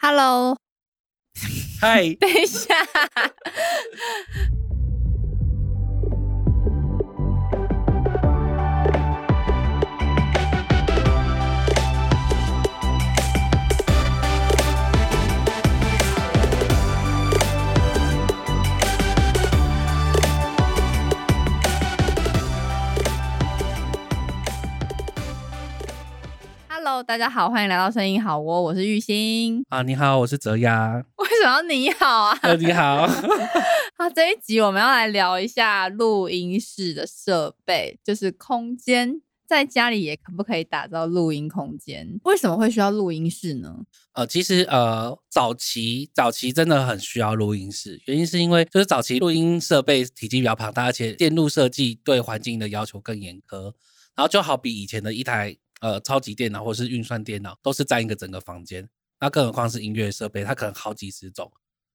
Hello，嗨，等一下。Hello，大家好，欢迎来到声音好窝，我是玉兴。啊，你好，我是泽雅。为什么要你好啊？呃，你好，好，这一集我们要来聊一下录音室的设备，就是空间，在家里也可不可以打造录音空间？为什么会需要录音室呢？呃，其实呃，早期早期真的很需要录音室，原因是因为就是早期录音设备体积比较庞大，而且电路设计对环境的要求更严苛，然后就好比以前的一台呃超级电脑或是运算电脑，都是占一个整个房间，那更何况是音乐设备，它可能好几十种。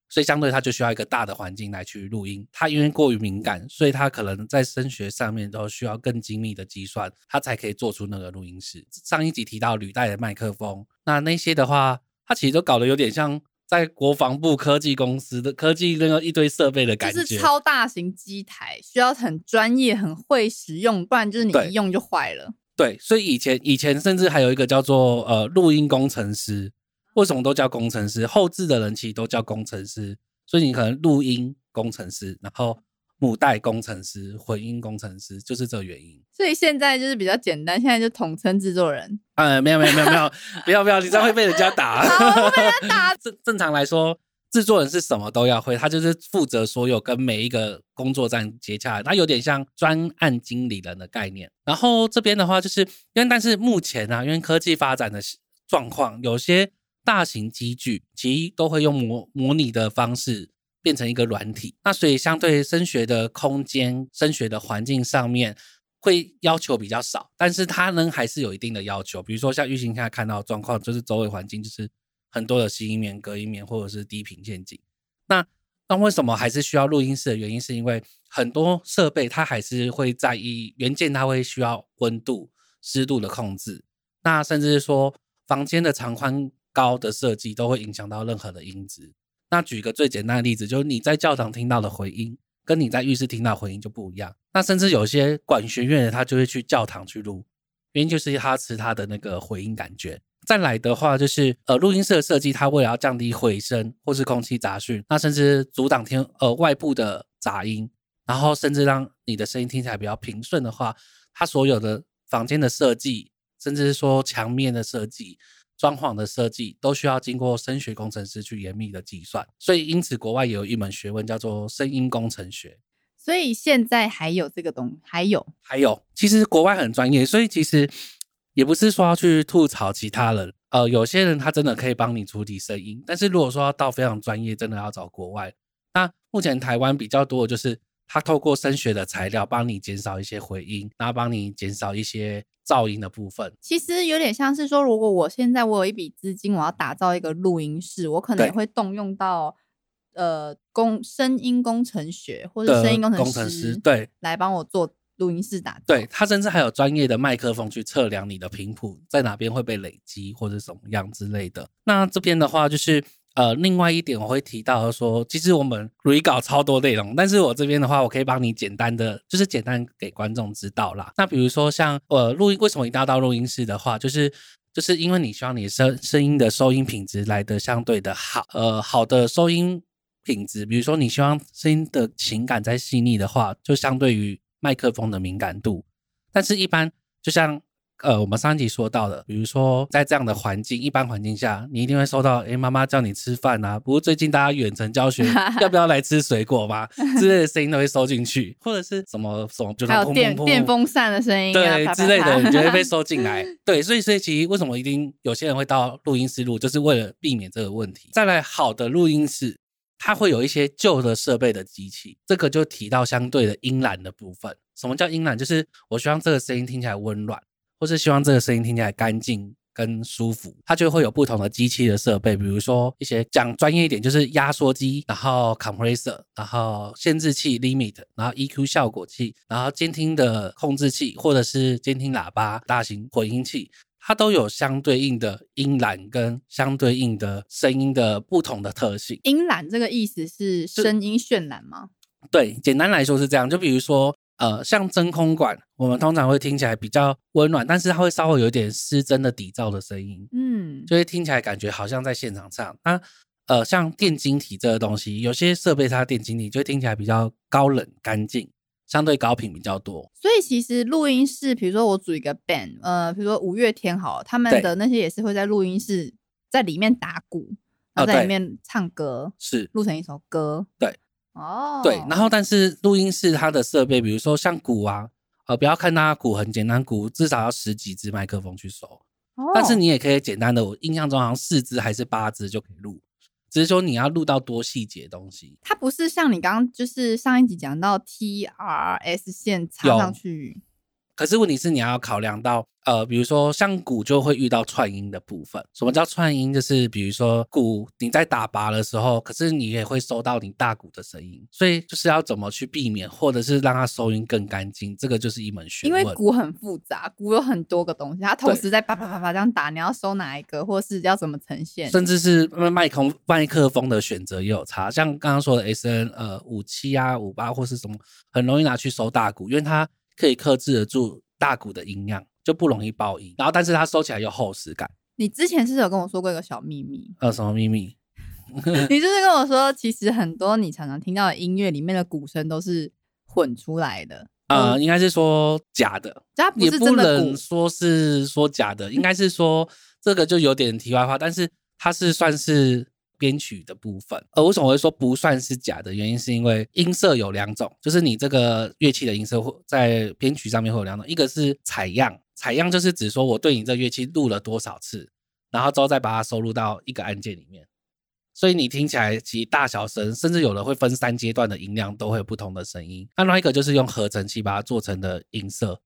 所以相对它就需要一个大的环境来去录音，它因为过于敏感，所以它可能在声学上面都需要更精密的计算，它才可以做出那个录音室。上一集提到履带的麦克风，那那些的话，它其实都搞得有点像在国防部科技公司的科技那个一堆设备的感觉，就是超大型机台，需要很专业、很会使用，不然就是你一用就坏了。对，所以以前以前甚至还有一个叫做呃录音工程师，为什么都叫工程师？后置的人其实都叫工程师，所以你可能录音工程师，然后母带工程师、混音工程师，就是这个原因。所以现在就是比较简单，现在就统称制作人。呃，没有没有没有没有，不要不要，你这样会被人家打。好，我被他打。正正常来说，制作人是什么都要会，他就是负责所有跟每一个工作站接洽，他有点像专案经理人的概念。然后这边的话，就是因为但是目前啊，因为科技发展的状况，有些大型机具其实都会用模模拟的方式变成一个软体，那所以相对声学的空间、声学的环境上面。会要求比较少，但是它呢还是有一定的要求。比如说像玉兴现在看到的状况，就是周围环境就是很多的吸音棉、隔音棉或者是低频陷阱。那那为什么还是需要录音室的原因，是因为很多设备它还是会在意元件，它会需要温度、湿度的控制。那甚至是说房间的长宽高的设计都会影响到任何的音质。那举个最简单的例子，就是你在教堂听到的回音，跟你在浴室听到回音就不一样。那甚至有些管弦乐的，他就会去教堂去录，原因就是他吃他的那个回音感觉。再来的话，就是呃录音室的设计，它为了要降低回声或是空气杂讯，那甚至阻挡天呃外部的杂音，然后甚至让你的声音听起来比较平顺的话，它所有的房间的设计，甚至是说墙面的设计、装潢的设计，都需要经过声学工程师去严密的计算。所以因此，国外也有一门学问叫做声音工程学。所以现在还有这个东，还有还有，其实国外很专业，所以其实也不是说要去吐槽其他人。呃，有些人他真的可以帮你处理声音，但是如果说要到非常专业，真的要找国外。那目前台湾比较多的就是他透过声学的材料帮你减少一些回音，然后帮你减少一些噪音的部分。其实有点像是说，如果我现在我有一笔资金，我要打造一个录音室，我可能也会动用到呃工声音工程学或者声音工程工程师对来帮我做录音室打。对，他甚至还有专业的麦克风去测量你的频谱在哪边会被累积或者什么样之类的。那这边的话就是。呃，另外一点我会提到说，其实我们 re 稿超多内容，但是我这边的话，我可以帮你简单的，就是简单给观众知道啦。那比如说像呃录音，为什么一定要到录音室的话，就是就是因为你希望你声声音的收音品质来的相对的好，呃，好的收音品质，比如说你希望声音的情感再细腻的话，就相对于麦克风的敏感度，但是一般就像。呃，我们上一集说到的，比如说在这样的环境，一般环境下，你一定会收到，诶，妈妈叫你吃饭啊，不过最近大家远程教学，要不要来吃水果吧？之类的声音都会收进去，或者是什么什么，就还有电电风扇的声音、啊，对之类的，你就会被收进来。对，所以所以其实为什么一定有些人会到录音室录，就是为了避免这个问题。再来，好的录音室，它会有一些旧的设备的机器，这个就提到相对的音懒的部分。什么叫音懒？就是我希望这个声音听起来温暖。或是希望这个声音听起来干净跟舒服，它就会有不同的机器的设备，比如说一些讲专业一点，就是压缩机，然后 compressor，然后限制器 limit，然后 EQ 效果器，然后监听的控制器，或者是监听喇叭、大型混音器，它都有相对应的音栏跟相对应的声音的不同的特性。音染这个意思是声音渲染吗？对，简单来说是这样。就比如说，呃，像真空管，我们通常会听起来比较温暖，但是它会稍微有点失真的底噪的声音，嗯，就会听起来感觉好像在现场唱。那呃，像电晶体这个东西，有些设备它的电晶体就会听起来比较高冷干净，相对高频比较多。所以其实录音室，比如说我组一个 band，呃，比如说五月天好了，他们的那些也是会在录音室在里面打鼓，然后在里面唱歌，是录成一首歌。对，哦，对，然后但是录音室它的设备，比如说像鼓啊，呃，不要看它鼓很简单，鼓至少要十几支麦克风去收，哦，但是你也可以简单的，我印象中好像四支还是八支就可以录，只是说你要录到多细节的东西。它不是像你刚刚就是上一集讲到 TRS 线插上去，可是问题是你要考量到，呃，比如说像鼓就会遇到串音的部分。什么叫串音？就是比如说鼓你在打拔的时候，可是你也会收到你大鼓的声音，所以就是要怎么去避免，或者是让它收音更干净，这个就是一门学问因问。为鼓很复杂，鼓有很多个东西，它同对时在啪啪啪啪这样打，你要收哪一个，或是要怎么呈现？甚至是麦克风麦克风的选择也有差，像刚刚说的 S N 呃五七啊五八或是什么，很容易拿去收大鼓，因为它可以克制得住大鼓的音量，就不容易爆音。然后，但是它收起来有厚实感。你之前是有跟我说过一个小秘密，呃，什么秘密？你就是跟我说，其实很多你常常听到的音乐里面的鼓声都是混出来的，呃，应该是说假的，它不是真的说是说假的，应该是说这个就有点题外话，但是它是算是编曲的部分。呃，为什么会说不算是假的？原因是因为音色有两种，就是你这个乐器的音色会在编曲上面会有两种，一个是采样，采样就是指说我对你这乐器录了多少次，然后之后再把它收录到一个按键里面。所以你听起来其大小声，甚至有的会分三阶段的音量，都会有不同的声音。那另外一个就是用合成器把它做成的音色，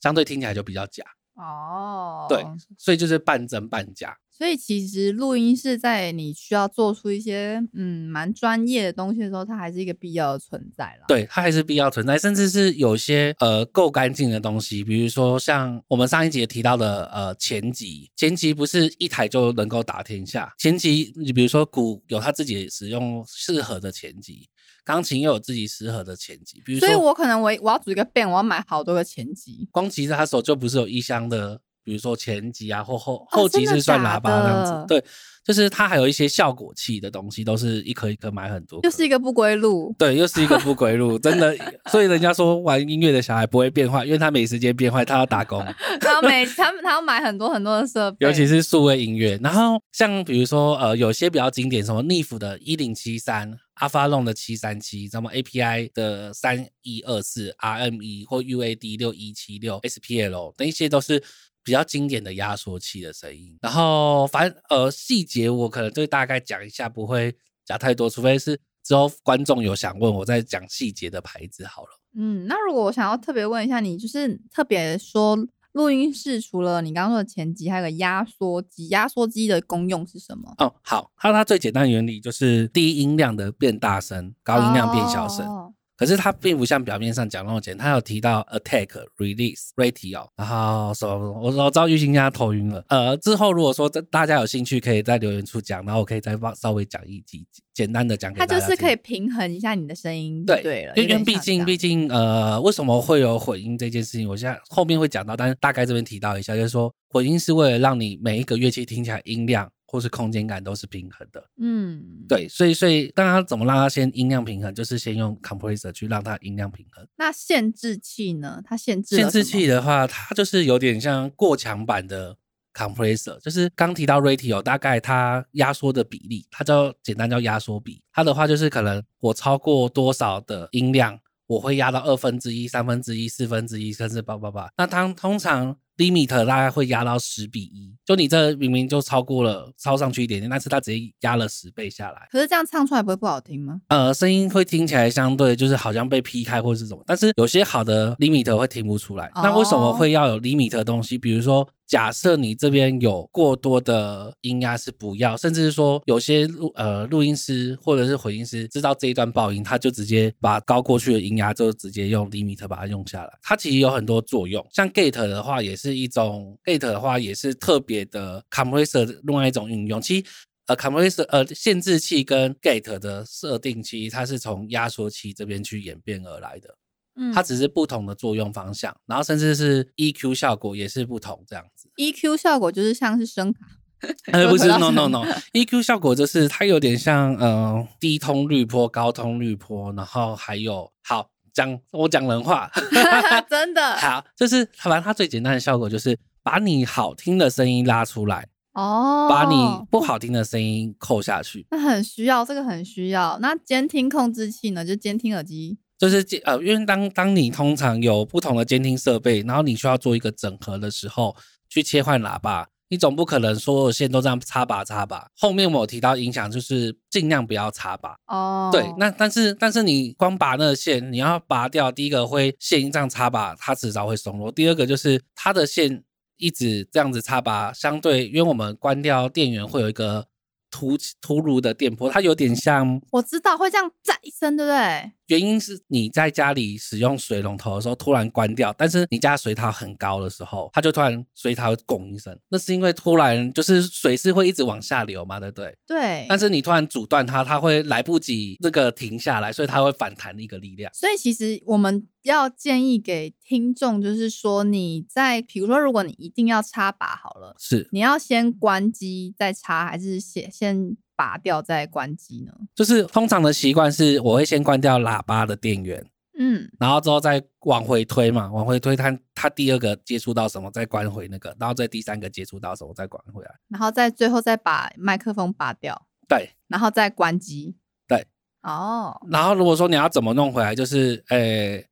相对听起来就比较假。哦，对，所以就是半真半假。所以其实录音是在你需要做出一些嗯蛮专业的东西的时候，它还是一个必要的存在啦。，对，它还是必要存在，甚至是有些呃够干净的东西，比如说像我们上一节提到的呃前级，前级不是一台就能够打天下，前级你比如说鼓有它自己使用适合的前级，钢琴又有自己适合的前级，比如说所以我可能我我要组一个 band，我要买好多个前级。光吉他手就不是有一箱的，比如说前级啊或后后级是算喇叭这样的子，对，就是它还有一些效果器的东西，都是一颗一颗买很多又，是一个不归路，对，又是一个不归路，真的。所以人家说玩音乐的小孩不会变坏，因为他没时间变坏，他要打工，然后每他们他要买很多很多的设备，尤其是数位音乐。然后像比如说呃，有些比较经典，什么 Nif 的一零七三。阿发龙的七三七，什么 API 的三一二四，RME 或 UAD 六一七六，SPL 那一些都是比较经典的压缩器的声音。然后反正呃细节我可能就大概讲一下，不会讲太多，除非是之后观众有想问我再讲细节的牌子好了。嗯，那如果我想要特别问一下你，就是特别说录音室除了你刚刚说的前级，还有个压缩机，压缩机的功用是什么？哦，好，它它最简单的原理就是低音量的变大声，高音量变小声。哦可是它并不像表面上讲那么简单，它有提到 attack、release、ratio，然后什么，我我知道玉兴家头晕了。呃，之后如果说大家有兴趣，可以在留言处讲，然后我可以再放稍微讲一集，简单的讲给它大家听。就是可以平衡一下你的声音，对对了，因为毕竟毕竟呃，为什么会有混音这件事情？我现在后面会讲到，但是大概这边提到一下，就是说混音是为了让你每一个乐器听起来音量或是空间感都是平衡的。嗯，对，所以所以当然怎么让它先音量平衡，就是先用 compressor 去让它音量平衡。那限制器呢？它限制限制器的话，它就是有点像过强版的 compressor，就是刚提到 ratio，大概它压缩的比例，它叫简单叫压缩比。它的话就是可能我超过多少的音量，我会压到二分之一、三分之一、四分之一，甚至八八八。那它通常 limit 大概会压到十比一，就你这明明就超过了，超上去一点点，但是它直接压了十倍下来。可是这样唱出来不会不好听吗？呃，声音会听起来相对就是好像被劈开或是什么，但是有些好的 limit 会听不出来。那为什么哦会要有 limit 的东西？比如说假设你这边有过多的音压是不要，甚至是说有些录呃录音师或者是混音师知道这一段爆音，他就直接把高过去的音压就直接用 limit 把它用下来。它其实有很多作用，像 gate 的话也是一种 gate 的话也是特别的 compressor 另外一种运用。其实呃 compressor 呃限制器跟 gate 的设定，其实它是从压缩器这边去演变而来的。嗯它只是不同的作用方向，然后甚至是 EQ 效果也是不同这样子。EQ 效果就是像是声卡，呃，不是，no no no，EQ 效果就是它有点像呃低通滤波、高通滤波，然后还有好讲我讲人话，真的 好，就是反正它最简单的效果就是把你好听的声音拉出来，哦，把你不好听的声音扣下去。那很需要，这个很需要。那监听控制器呢？就监听耳机。就是监呃，因为当当你通常有不同的监听设备，然后你需要做一个整合的时候，去切换喇叭，你总不可能所有线都这样插拔插拔。后面我有提到影响，就是尽量不要插拔。哦，对，那但是但是你光拔那个线，你要拔掉，第一个会线这样插拔，它迟早会松落；第二个就是它的线一直这样子插拔，相对因为我们关掉电源会有一个突突如的电波，它有点像我知道会这样炸一声，对不对？原因是你在家里使用水龙头的时候突然关掉，但是你家水塔很高的时候，它就突然水塔会拱一声，那是因为突然就是水是会一直往下流嘛，对不对？对。但是你突然阻断它，它会来不及这个停下来，所以它会反弹的一个力量。所以其实我们要建议给听众，就是说你在比如说，如果你一定要插拔好了，是，你要先关机再插，还是先先拔掉再关机呢？就是通常的习惯是，我会先关掉喇叭的电源，嗯，然后之后再往回推嘛，往回推它它第二个接触到什么，再关回那个，然后再第三个接触到什么，再关回来。然后再最后再把麦克风拔掉，对，然后再关机。对，哦，然后如果说你要怎么弄回来，就是呃，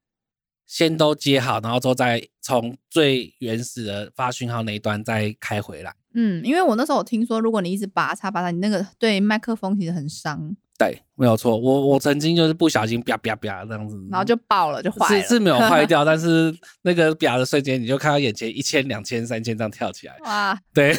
先都接好，然后之后再从最原始的发讯号那一端再开回来。嗯，因为我那时候我听说，如果你一直拔插拔插，你那个对麦克风其实很伤，对，没有错。我我曾经就是不小心啪啪啪这样子，然后就爆了，就坏了。是是没有坏掉，但是那个啪的瞬间，你就看到眼前一千、两千、三千这样跳起来。哇，对，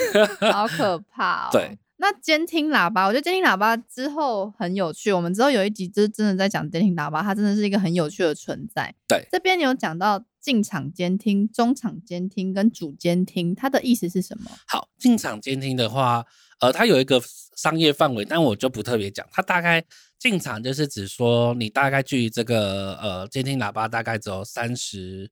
好可 怕哦。对。那监听喇叭，我觉得监听喇叭之后很有趣。我们之后有一集就是真的在讲监听喇叭，它真的是一个很有趣的存在。对，这边有讲到进场监听、中场监听跟主监听，它的意思是什么？好，进场监听的话，呃，它有一个商业范围，但我就不特别讲。它大概进场就是指说，你大概距离这个呃监听喇叭大概只有三十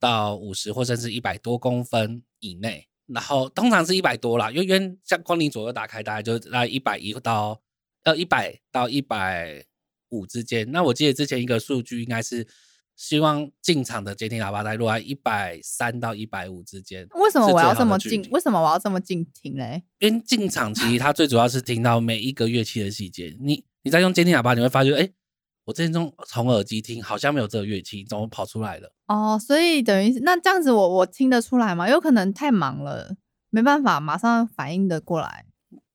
到五十或甚至一百多公分以内。然后通常是一百多啦，因为像光你左右打开，大概就在一百一到呃一百到一百五之间。那我记得之前一个数据应该是希望进场的监听喇叭在落在一百三到一百五之间。为什么我要这么近近？？为什么我要这么近听嘞？因为进场其实它最主要是听到每一个乐器的细节。你你在用监听喇叭，你会发觉，哎，我之前从从耳机听好像没有这个乐器，怎么跑出来了？哦，所以等于是那这样子我，我听得出来吗？有可能太忙了，没办法马上反应的过来。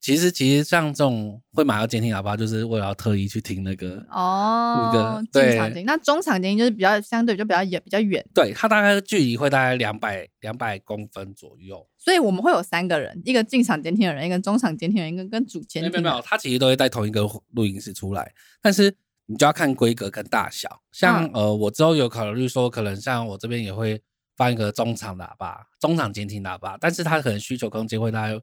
其实其实像这种会买到监听喇叭，就是为了要特意去听那个。哦，个进对场，那中场监听就是比较相对就比较远，比较远。对，它大概距离会大概两百两百公分左右。所以我们会有三个人，一个进场监听的人，一个中场监听的人，一个跟主监听有没有没有，它其实都会带同一个录音室出来，但是你就要看规格跟大小。像、嗯呃，我之后有考虑说，可能像我这边也会放一个中场喇叭、中场监听喇叭，但是它可能需求空间会大概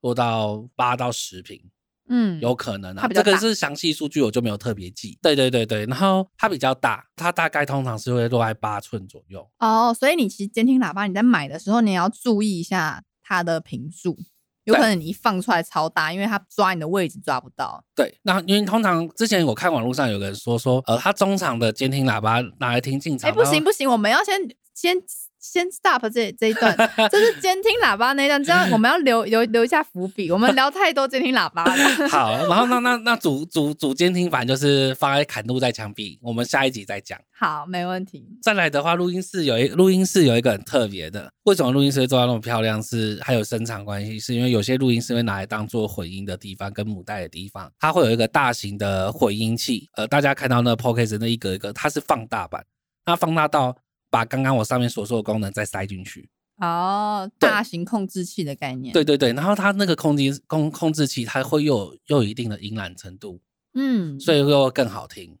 落到八到十平，嗯，有可能啊。这个是详细数据，我就没有特别记。对对对对，然后它比较大，它大概通常是会落在八寸左右。哦，所以你其实监听喇叭你在买的时候，你也要注意一下它的频数，有可能你一放出来超大，因为它抓你的位置抓不到。对，那因为通常之前我看网络上有个人说说，呃，他中场的监听喇叭拿来听进场，哎，不行不行，我们要先先先 stop 这这一段，这是监听喇叭那一段，这样我们要留留留一下伏笔。我们聊太多监听喇叭了。好，然后那那那主主主监听反正就是放在砍路在墙壁，我们下一集再讲。好，没问题。再来的话，录音室有一录音室有一个很特别的，为什么录音室会做到那么漂亮？是还有声场关系，是因为有些录音室会拿来当做混音的地方，跟母带的地方，它会有一个大型的混音器。呃，大家看到那 p o c k e t 那一格一格，它是放大版，那放大到把刚刚我上面所说的功能再塞进去。哦，大型控制器的概念。对对对，然后它那个控制控控制器，它会又有又有一定的音染程度，嗯，所以又更好听。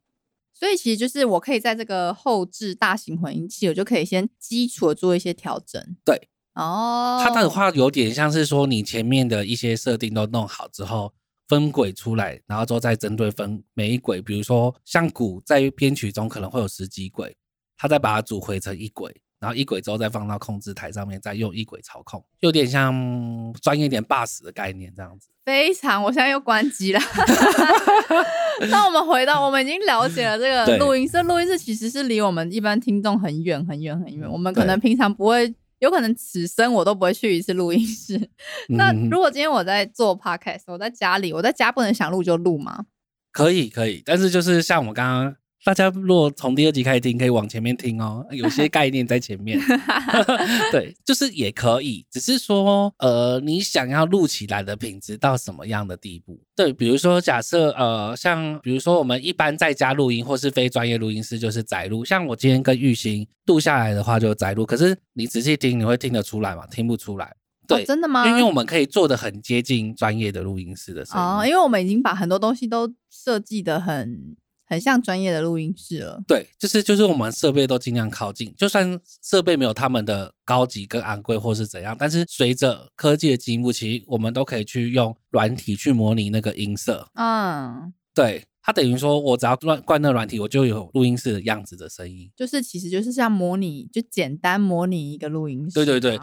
所以其实就是我可以在这个后置大型混音器，我就可以先基础的做一些调整。对，哦，它的话有点像是说，你前面的一些设定都弄好之后，分轨出来，然后之后再针对分每一轨，比如说像鼓在编曲中可能会有十几轨，它再把它组回成一轨，然后一轨之后再放到控制台上面，再用一轨操控，有点像专业点 bus 的概念这样子。非常，我现在又关机了。那我们回到，我们已经了解了这个对录音室。录音室其实是离我们一般听众很远很远很远，我们可能平常不会，有可能此生我都不会去一次录音室。那嗯如果今天我在做 podcast，我在家里，我在家不能想录就录吗？可以可以，但是就是像我们刚刚。大家如果从第二集开始听，可以往前面听哦，有些概念在前面。对，就是也可以，只是说，呃，你想要录起来的品质到什么样的地步？对，比如说假设，呃，像比如说我们一般在家录音或是非专业录音师就是载录，像我今天跟玉兴录下来的话就是载录，可是你仔细听，你会听得出来吗？听不出来。对，哦真的吗？因为我们可以做的很接近专业的录音师的声音。哦，因为我们已经把很多东西都设计的很很像专业的录音室了。对，就是就是我们设备都尽量靠近，就算设备没有他们的高级跟昂贵或是怎样，但是随着科技的进步，其实我们都可以去用软体去模拟那个音色。嗯，对，它等于说我只要灌灌那软体，我就有录音室的样子的声音。就是其实就是像模拟，就简单模拟一个录音室嘛。对对对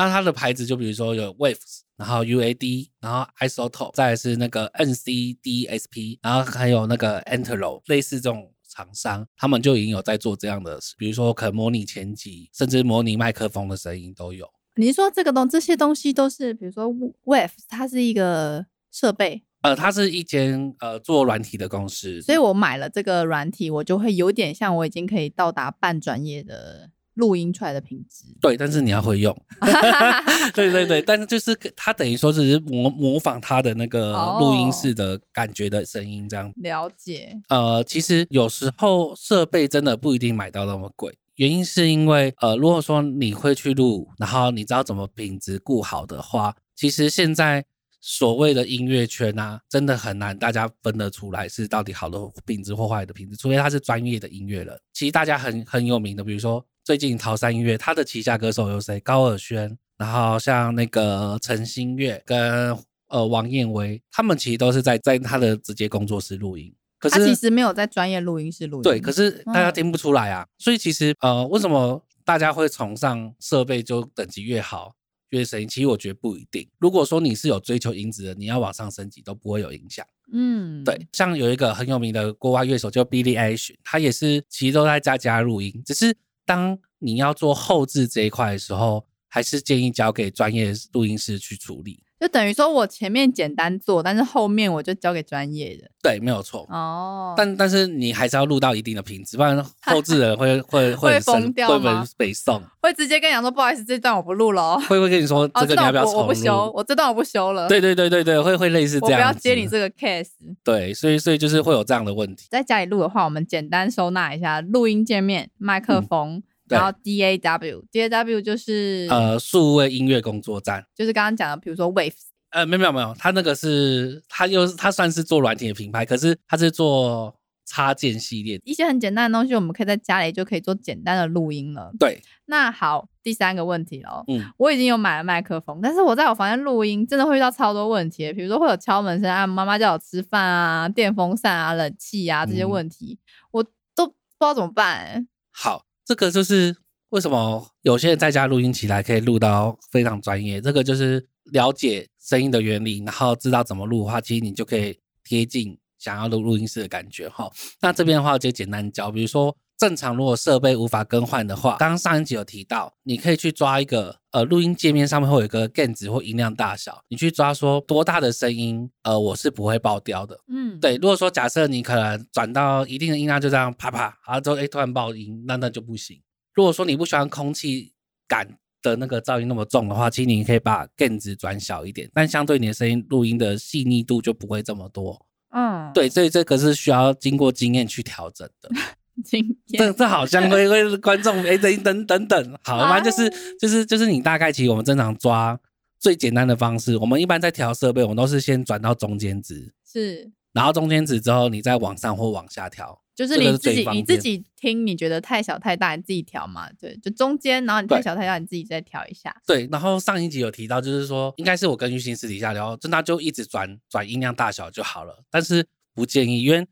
那它的牌子就比如说有 Waves，然后 UAD，然后 Isotope，再来是那个 NCDSP，然后还有那个 Antero，类似这种厂商，他们就已经有在做这样的，比如说可能模拟前级，甚至模拟麦克风的声音都有。你是说这个东这些东西都是，比如说 Wave，它是一个设备，呃，它是一间呃做软体的公司，所以我买了这个软体，我就会有点像我已经可以到达半专业的录音出来的品质。对，但是你要会用。对对对，但是就是它等于说只是模模仿它的那个录音室的感觉的声音这样。了解，呃，其实有时候设备真的不一定买到那么贵，原因是因为呃，如果说你会去录，然后你知道怎么品质顾好的话，其实现在所谓的音乐圈啊，真的很难大家分得出来是到底好的品质或坏的品质，除非他是专业的音乐人。其实大家很很有名的，比如说最近桃山音乐，他的旗下歌手有谁？高尔宣，然后像那个陈星月跟呃王燕威，他们其实都是在在他的直接工作室录音。可是他其实没有在专业录音室录音。对，可是大家嗯听不出来啊。所以其实呃，为什么大家会崇尚设备就等级越好越声音？其实我觉得不一定。如果说你是有追求音质的，你要往上升级都不会有影响。嗯，对，像有一个很有名的国外乐手叫 Billy Eilish，他也是其实都在家家录音，只是当你要做后置这一块的时候，还是建议交给专业录音师去处理。就等于说我前面简单做，但是后面我就交给专业的。对，没有错。哦，但但是你还是要录到一定的品质，不然后置人会 会会疯掉会吗被北送，会直接跟你讲说，不好意思，这段我不录了哦。会会跟你说哦，这个你要不要段我我不重修，录？我这段我不修了。对对对对对，会会类似这样我不要。接你这个 case。对，所以所以就是会有这样的问题。在家里录的话，我们简单收纳一下录音界面、麦克风，然后 DAW，DAW 就是、呃，数位音乐工作站，就是刚刚讲的，比如说 Waves，呃，没有没有没有，他那个是他又是他算是做软体的品牌，可是他是做插件系列的。一些很简单的东西，我们可以在家里就可以做简单的录音了。对，那好，第三个问题哦，嗯，我已经有买了麦克风，但是我在我房间录音真的会遇到超多问题，比如说会有敲门声啊，妈妈叫我吃饭啊，电风扇啊、冷气啊这些嗯问题，我都不知道怎么办、欸。好，这个就是为什么有些人在家录音起来可以录到非常专业。这个就是了解声音的原理，然后知道怎么录的话，其实你就可以贴近想要录录音室的感觉哈。那这边的话就简单教，比如说正常如果设备无法更换的话，刚刚上一集有提到，你可以去抓一个呃录音界面上面会有一个 gain 值或音量大小，你去抓说多大的声音，呃我是不会爆掉的。嗯，对，如果说假设你可能转到一定的音量，就这样啪啪，然后之后哎突然爆音，那那就不行。如果说你不喜欢空气感的那个噪音那么重的话，其实你可以把 gain 值转小一点，但相对你的声音录音的细腻度就不会这么多。嗯，对，所以这个是需要经过经验去调整的。经这验。这好像会会观众哎等等等等，好，反正就是啊就是就是你大概其实我们正常抓最简单的方式，我们一般在调设备，我们都是先转到中间值，是，然后中间值之后你再往上或往下调。就是你自己你自己听，你觉得太小太大，你自己调嘛。对，就中间，然后你太小太大，你自己再调一下。对，然后上一集有提到，就是说应该是我跟玉兴私底下聊，就那就一直转转音量大小就好了，但是不建议，因为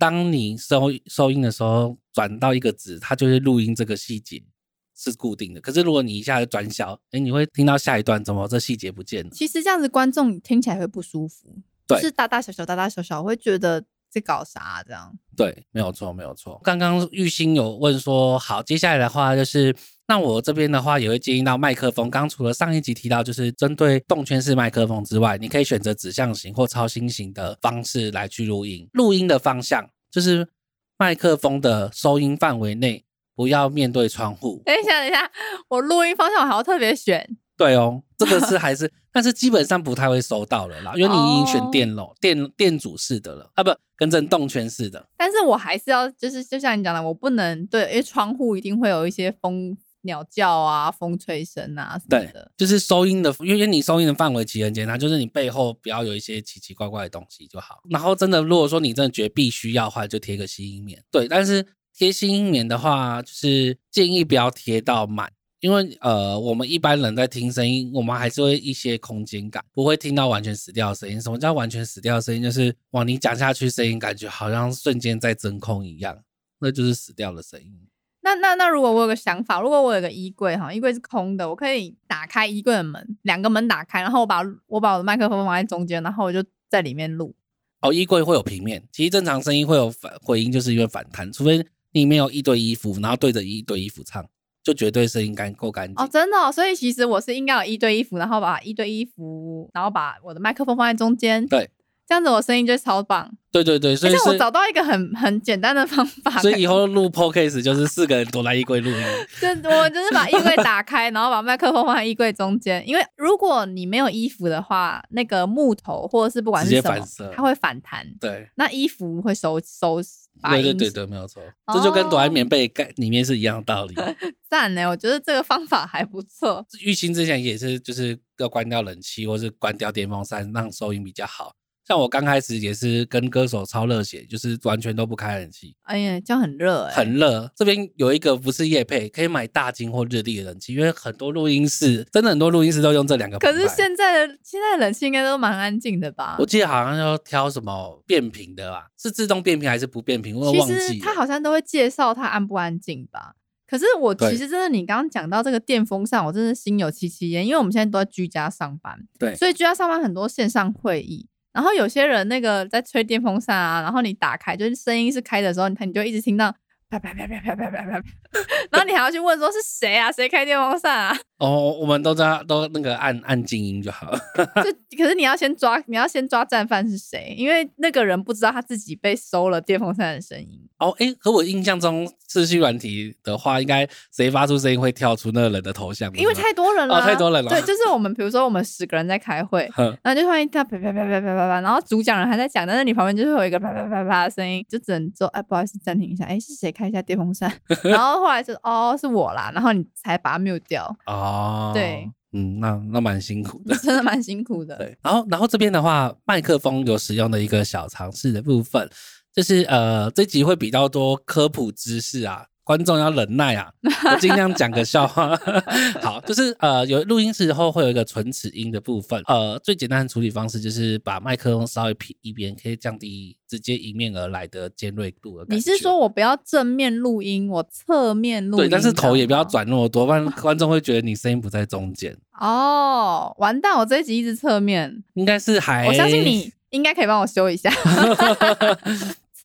当你收收音的时候转到一个值，它就是录音这个细节是固定的。可是如果你一下子转小，哎，你会听到下一段怎么这细节不见了？其实这样子观众听起来会不舒服，就对是大大小小、大大小小，会觉得在搞啥啊这样。对，没有错，没有错。刚刚玉兴有问说，好，接下来的话就是，那我这边的话也会建议到麦克风。刚除了上一集提到，就是针对动圈式麦克风之外，你可以选择指向型或超新型的方式来去录音。录音的方向就是麦克风的收音范围内，不要面对窗户。等一下，等一下，我录音方向我还要特别选。对哦，这个是 还是，但是基本上不太会收到了啦，因为你已经选哦电楼、电电阻式的了啊，不，跟正动圈式的。但是我还是要，就是就像你讲的，我不能对，因为窗户一定会有一些风、鸟叫啊、风吹声啊什么对的。就是收音的，因为你收音的范围其实很简单，就是你背后不要有一些奇奇怪怪的东西就好。然后真的，如果说你真的觉得必须要的话，就贴个吸音棉。对，但是贴吸音棉的话，就是建议不要贴到满。因为呃，我们一般人在听声音，我们还是会一些空间感，不会听到完全死掉的声音。什么叫完全死掉的声音？就是往，你讲下去声音感觉好像瞬间在真空一样，那就是死掉的声音。那那那如果我有个想法，如果我有个衣柜哈，衣柜是空的，我可以打开衣柜的门，两个门打开，然后我把我把我的麦克风放在中间，然后我就在里面录。哦，衣柜会有平面，其实正常声音会有反回音，就是因为反弹，除非你没有一堆衣服，然后对着一堆衣服唱，就绝对声音干够干净。哦，真的、哦，所以其实我是应该有一堆衣服，然后把一堆衣服，然后把我的麦克风放在中间，对，这样子我声音就超棒。对对对，所以我找到一个很很简单的方法，所以以后录 podcast 就是四个人躲在衣柜录音。就我就是把衣柜打开，然后把麦克风放在衣柜中间。因为如果你没有衣服的话，那个木头或者是不管是什么反射，它会反弹。对，那衣服会收收对对对对，没有错，这就跟躲在棉被盖里面是一样的道理。赞呢，我觉得这个方法还不错。玉兴之前也是，就是要关掉冷气或是关掉电风扇，让收音比较好。像我刚开始也是跟歌手超热血，就是完全都不开冷气，哎呀，这样很热哎、很热。这边有一个不是夜配，可以买大金或日立的冷气，因为很多录音室真的很多录音室都用这两个。可是现在的现在的冷气应该都蛮安静的吧我？记得好像要挑什么变频的吧？是自动变频还是不变频？我其忘记了。实它好像都会介绍它安不安静吧。可是我其实真的，你刚刚讲到这个电风扇，我真的心有戚戚焉，因为我们现在都在居家上班，对所以居家上班很多线上会议，然后有些人那个在吹电风扇啊，然后你打开就是声音是开的时候，你你就一直听到啪啪啪啪啪啪啪啪，然后你还要去问说是谁啊，谁开电风扇啊？哦，我们都知道，都那个按按静音就好了。就可是你要先抓，你要先抓战犯是谁，因为那个人不知道他自己被收了电风扇的声音。哦，哎，和我印象中秩序软体的话，应该谁发出声音会跳出那个人的头像，因为太多人了、哦太多人了对，就是我们比如说我们十个人在开会，哼然后就突然一跳啪啪啪啪啪啪啪，然后主讲人还在讲，但是你旁边就是会有一个啪啪啪啪的声音，就只能说哎不好意思暂停一下，哎是谁开一下电风扇？然后后来就哦是我啦，然后你才把它 mute 掉，哦，对，嗯，那那蛮辛苦的。真的蛮辛苦的。对，然后然后这边的话，麦克风有使用的一个小尝试的部分，就是呃，这集会比较多科普知识啊，观众要忍耐啊，我尽量讲个笑话。好，就是呃，有录音时候会有一个唇齿音的部分，呃，最简单的处理方式就是把麦克风稍微偏一边，可以降低直接迎面而来的尖锐度的感觉。你是说我不要正面录音，我侧面录音？对，但是头也不要转那么多，不然观众会觉得你声音不在中间。哦，完蛋！我这一集一直侧面，应该是还我相信你应该可以帮我修一下。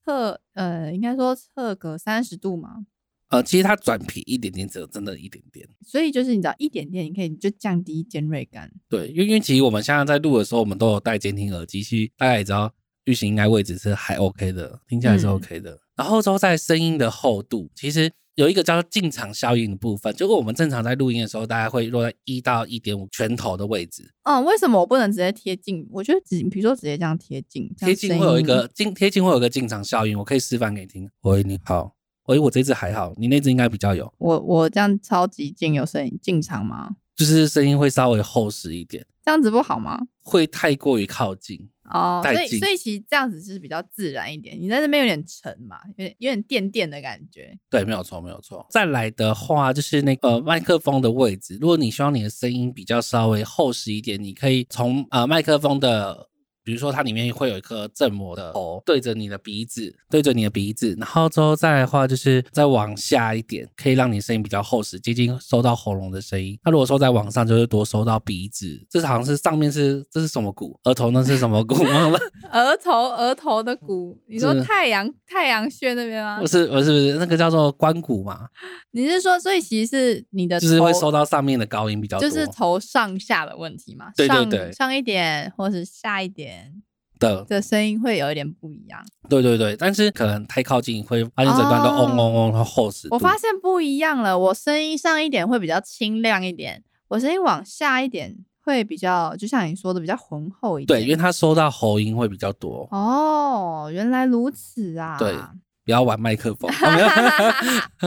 侧呃，应该说侧个三十度嘛，呃，其实它转皮一点点，只有真的一点点。所以就是你知道一点点，你可以就降低尖锐感。对，因为因为其实我们现在在录的时候，我们都有戴监听耳机，其实大家也知道运行应该位置是还 OK 的，听起来是嗯 OK 的。然后之后在声音的厚度，其实有一个叫进场效应的部分，就是我们正常在录音的时候，大家会落在一到一点五拳头的位置，嗯，为什么我不能直接贴近？我觉得只比如说直接这样贴近，贴近会有一个进贴近会有一个进场效应，我可以示范给你听。喂，你好，诶，我这只还好，你那只应该比较有，我我这样超级近有声音进场吗？就是声音会稍微厚实一点，这样子不好吗？会太过于靠近。哦，所以所以其实这样子是比较自然一点，你在这边有点沉嘛，有点有点电电的感觉。对，没有错，没有错。再来的话，就是那个呃麦克风的位置，如果你希望你的声音比较稍微厚实一点，你可以从呃麦克风的，比如说它里面会有一颗振膜的头对着你的鼻子，对着你的鼻子，然后之后再来的话，就是再往下一点，可以让你声音比较厚实，接近收到喉咙的声音。那如果说在往上，就是多收到鼻子，这是好像是上面是这是什么骨？额头那是什么骨？忘了。额头额头的骨，你说太阳太阳穴那边吗不？是不是不是，那个叫做关骨嘛，你是说，所以其实是你的就是会收到上面的高音比较多。就是头上下的问题嘛？对对上对上一点或是下一点的，的声音会有一点不一样。对对对，但是可能太靠近会发现整段都嗡嗡嗡，然后厚实。我发现不一样了，我声音上一点会比较清亮一点，我声音往下一点会比较，就像你说的比较浑厚一点。对，因为它收到喉音会比较多，哦，原来如此啊！对不要玩麦克风。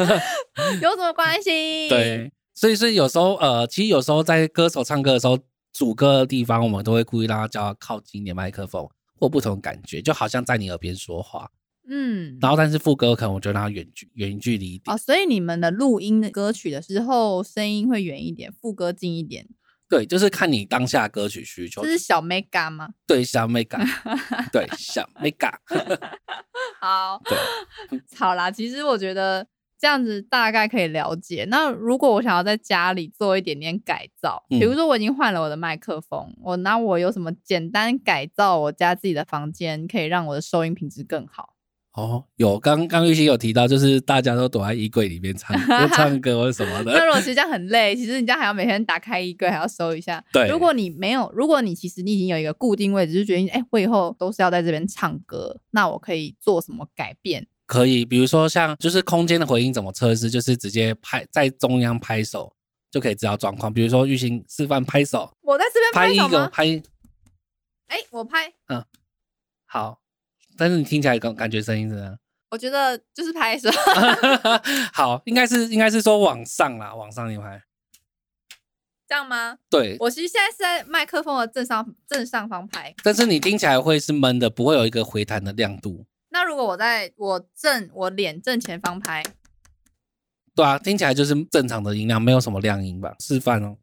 有什么关系？对，所以所以有时候呃，其实有时候在歌手唱歌的时候，主歌的地方我们都会故意让他叫他靠近一点麦克风，或不同感觉，就好像在你耳边说话。嗯，然后但是副歌可能我就让他远距远距离一点。哦，所以你们的录音的歌曲的时候，声音会远一点，副歌近一点，对，就是看你当下歌曲需求这。是小 mega 吗？对，小 mega，对小 mega，好，对，好啦，其实我觉得这样子大概可以了解。那如果我想要在家里做一点点改造，嗯比如说我已经换了我的麦克风，我那我有什么简单改造我家自己的房间，可以让我的收音品质更好。哦，有刚刚玉溪有提到，就是大家都躲在衣柜里面唱就 唱歌或什么的那。如果其实这样很累，其实你这样还要每天打开衣柜，还要收一下。对如果你没有，如果你其实你已经有一个固定位置，就决定，哎、我以后都是要在这边唱歌，那我可以做什么改变？可以，比如说像就是空间的回音怎么测试，就是直接拍在中央拍手就可以知道状况。比如说玉兴示范拍手，我在这边拍一？个拍哎、我拍，嗯好，但是你听起来感感觉声音是怎样？我觉得就是拍手。好，应该是应该是说往上啦，往上一拍。这样吗？对，我其实现在是在麦克风的正上正上方拍。但是你听起来会是闷的，不会有一个回弹的亮度。那如果我在我正我脸正前方拍，对啊，听起来就是正常的音量，没有什么亮音吧？示范哦。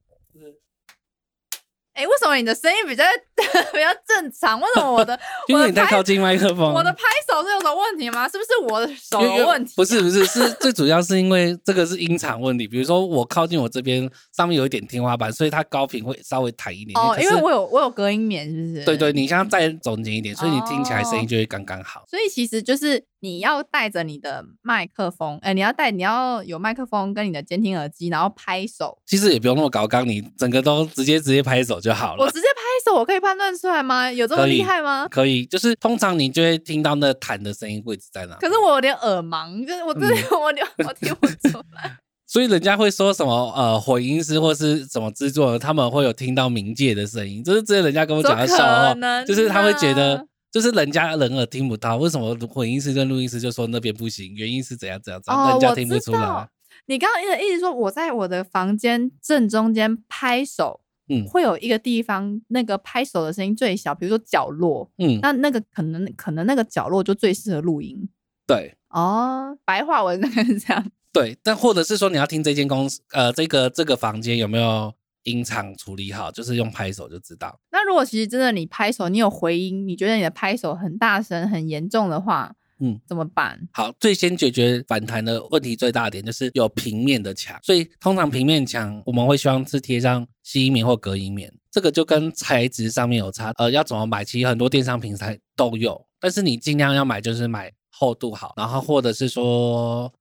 哎，为什么你的声音比较 比较正常？为什么我的 因为你太靠近麦克风。我的拍手是有什么问题吗？是不是我的手有问题啊、不是不是，是最主要是因为这个是音场问题。比如说我靠近我这边上面有一点天花板，所以它高频会稍微抬一点点。哦，因为我有我有隔音棉，是不是？对对，你像再走近一点，所以你听起来声哦音就会刚刚好。所以其实就是你要带着你的麦克风，哎、你要带你要有麦克风跟你的监听耳机，然后拍手。其实也不用那么高刚，你整个都直接直接拍手就好了。我直接拍手，我可以判断出来吗？有这么厉害吗？可以，就是通常你就会听到那弹的声音位置在哪。可是我有点耳盲，就是我真的、嗯我有我听不出来。所以人家会说什么呃混音师或是什么制作人，他们会有听到冥界的声音，就是之前人家跟我讲的笑怎么话，就是他会觉得呢。就是人家人耳听不到，为什么混音师跟录音师就说那边不行？原因是怎样怎样怎样，哦，人家听不出来。。你刚刚一直一直说我在我的房间正中间拍手，嗯会有一个地方那个拍手的声音最小，比如说角落，嗯，那那个可能可能那个角落就最适合录音。对哦，白话文那个是这样。对，但或者是说你要听这间公司呃这个这个房间有没有音场处理好，就是用拍手就知道。那如果其实真的你拍手，你有回音，你觉得你的拍手很大声、很严重的话，嗯，怎么办？好，最先解决反弹的问题最大的点就是有平面的墙，所以通常平面墙我们会希望是贴上吸音棉或隔音棉，这个就跟材质上面有差。呃，要怎么买？其实很多电商平台都有，但是你尽量要买就是买厚度好，然后或者是说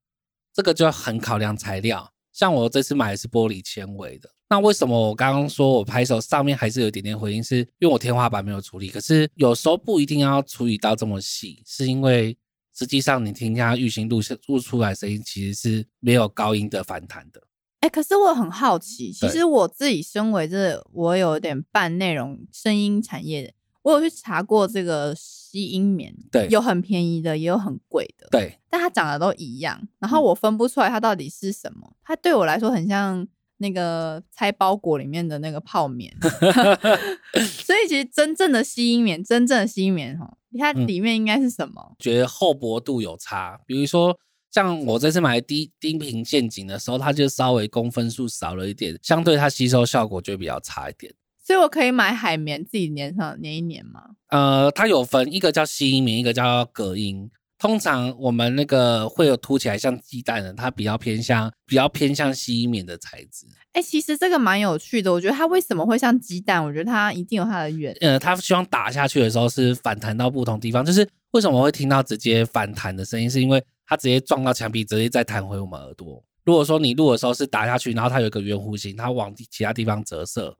这个就要很考量材料。像我这次买的是玻璃纤维的，那为什么我刚刚说我拍手上面还是有一点点回音？是因为我天花板没有处理，可是有时候不一定要处理到这么细，是因为实际上你听一下玉行录录出来的声音其实是没有高音的反弹的。哎、可是我很好奇，其对实我自己身为这我有点半内容声音产业的，我有去查过这个吸吸音棉，对有很便宜的，也有很贵的，对，但它长得都一样，然后我分不出来它到底是什么。它对我来说很像那个拆包裹里面的那个泡棉，所以其实真正的吸音棉，真正的吸音棉哈，它嗯里面应该是什么？觉得厚薄度有差。比如说，像我这次买低低频陷阱的时候，它就稍微公分数少了一点，相对它吸收效果就比较差一点。所以我可以买海绵自己粘上粘一粘吗？呃，它有分一个叫吸音棉，一个叫隔音。通常我们那个会有凸起来像鸡蛋的，它比较偏向比较偏向吸音棉的材质。哎、其实这个蛮有趣的，我觉得它为什么会像鸡蛋？我觉得它一定有它的原呃，它希望打下去的时候是反弹到不同地方，就是为什么会听到直接反弹的声音，是因为它直接撞到墙壁，直接再弹回我们耳朵。如果说你录的时候是打下去，然后它有一个圆弧形，它往其他地方折射，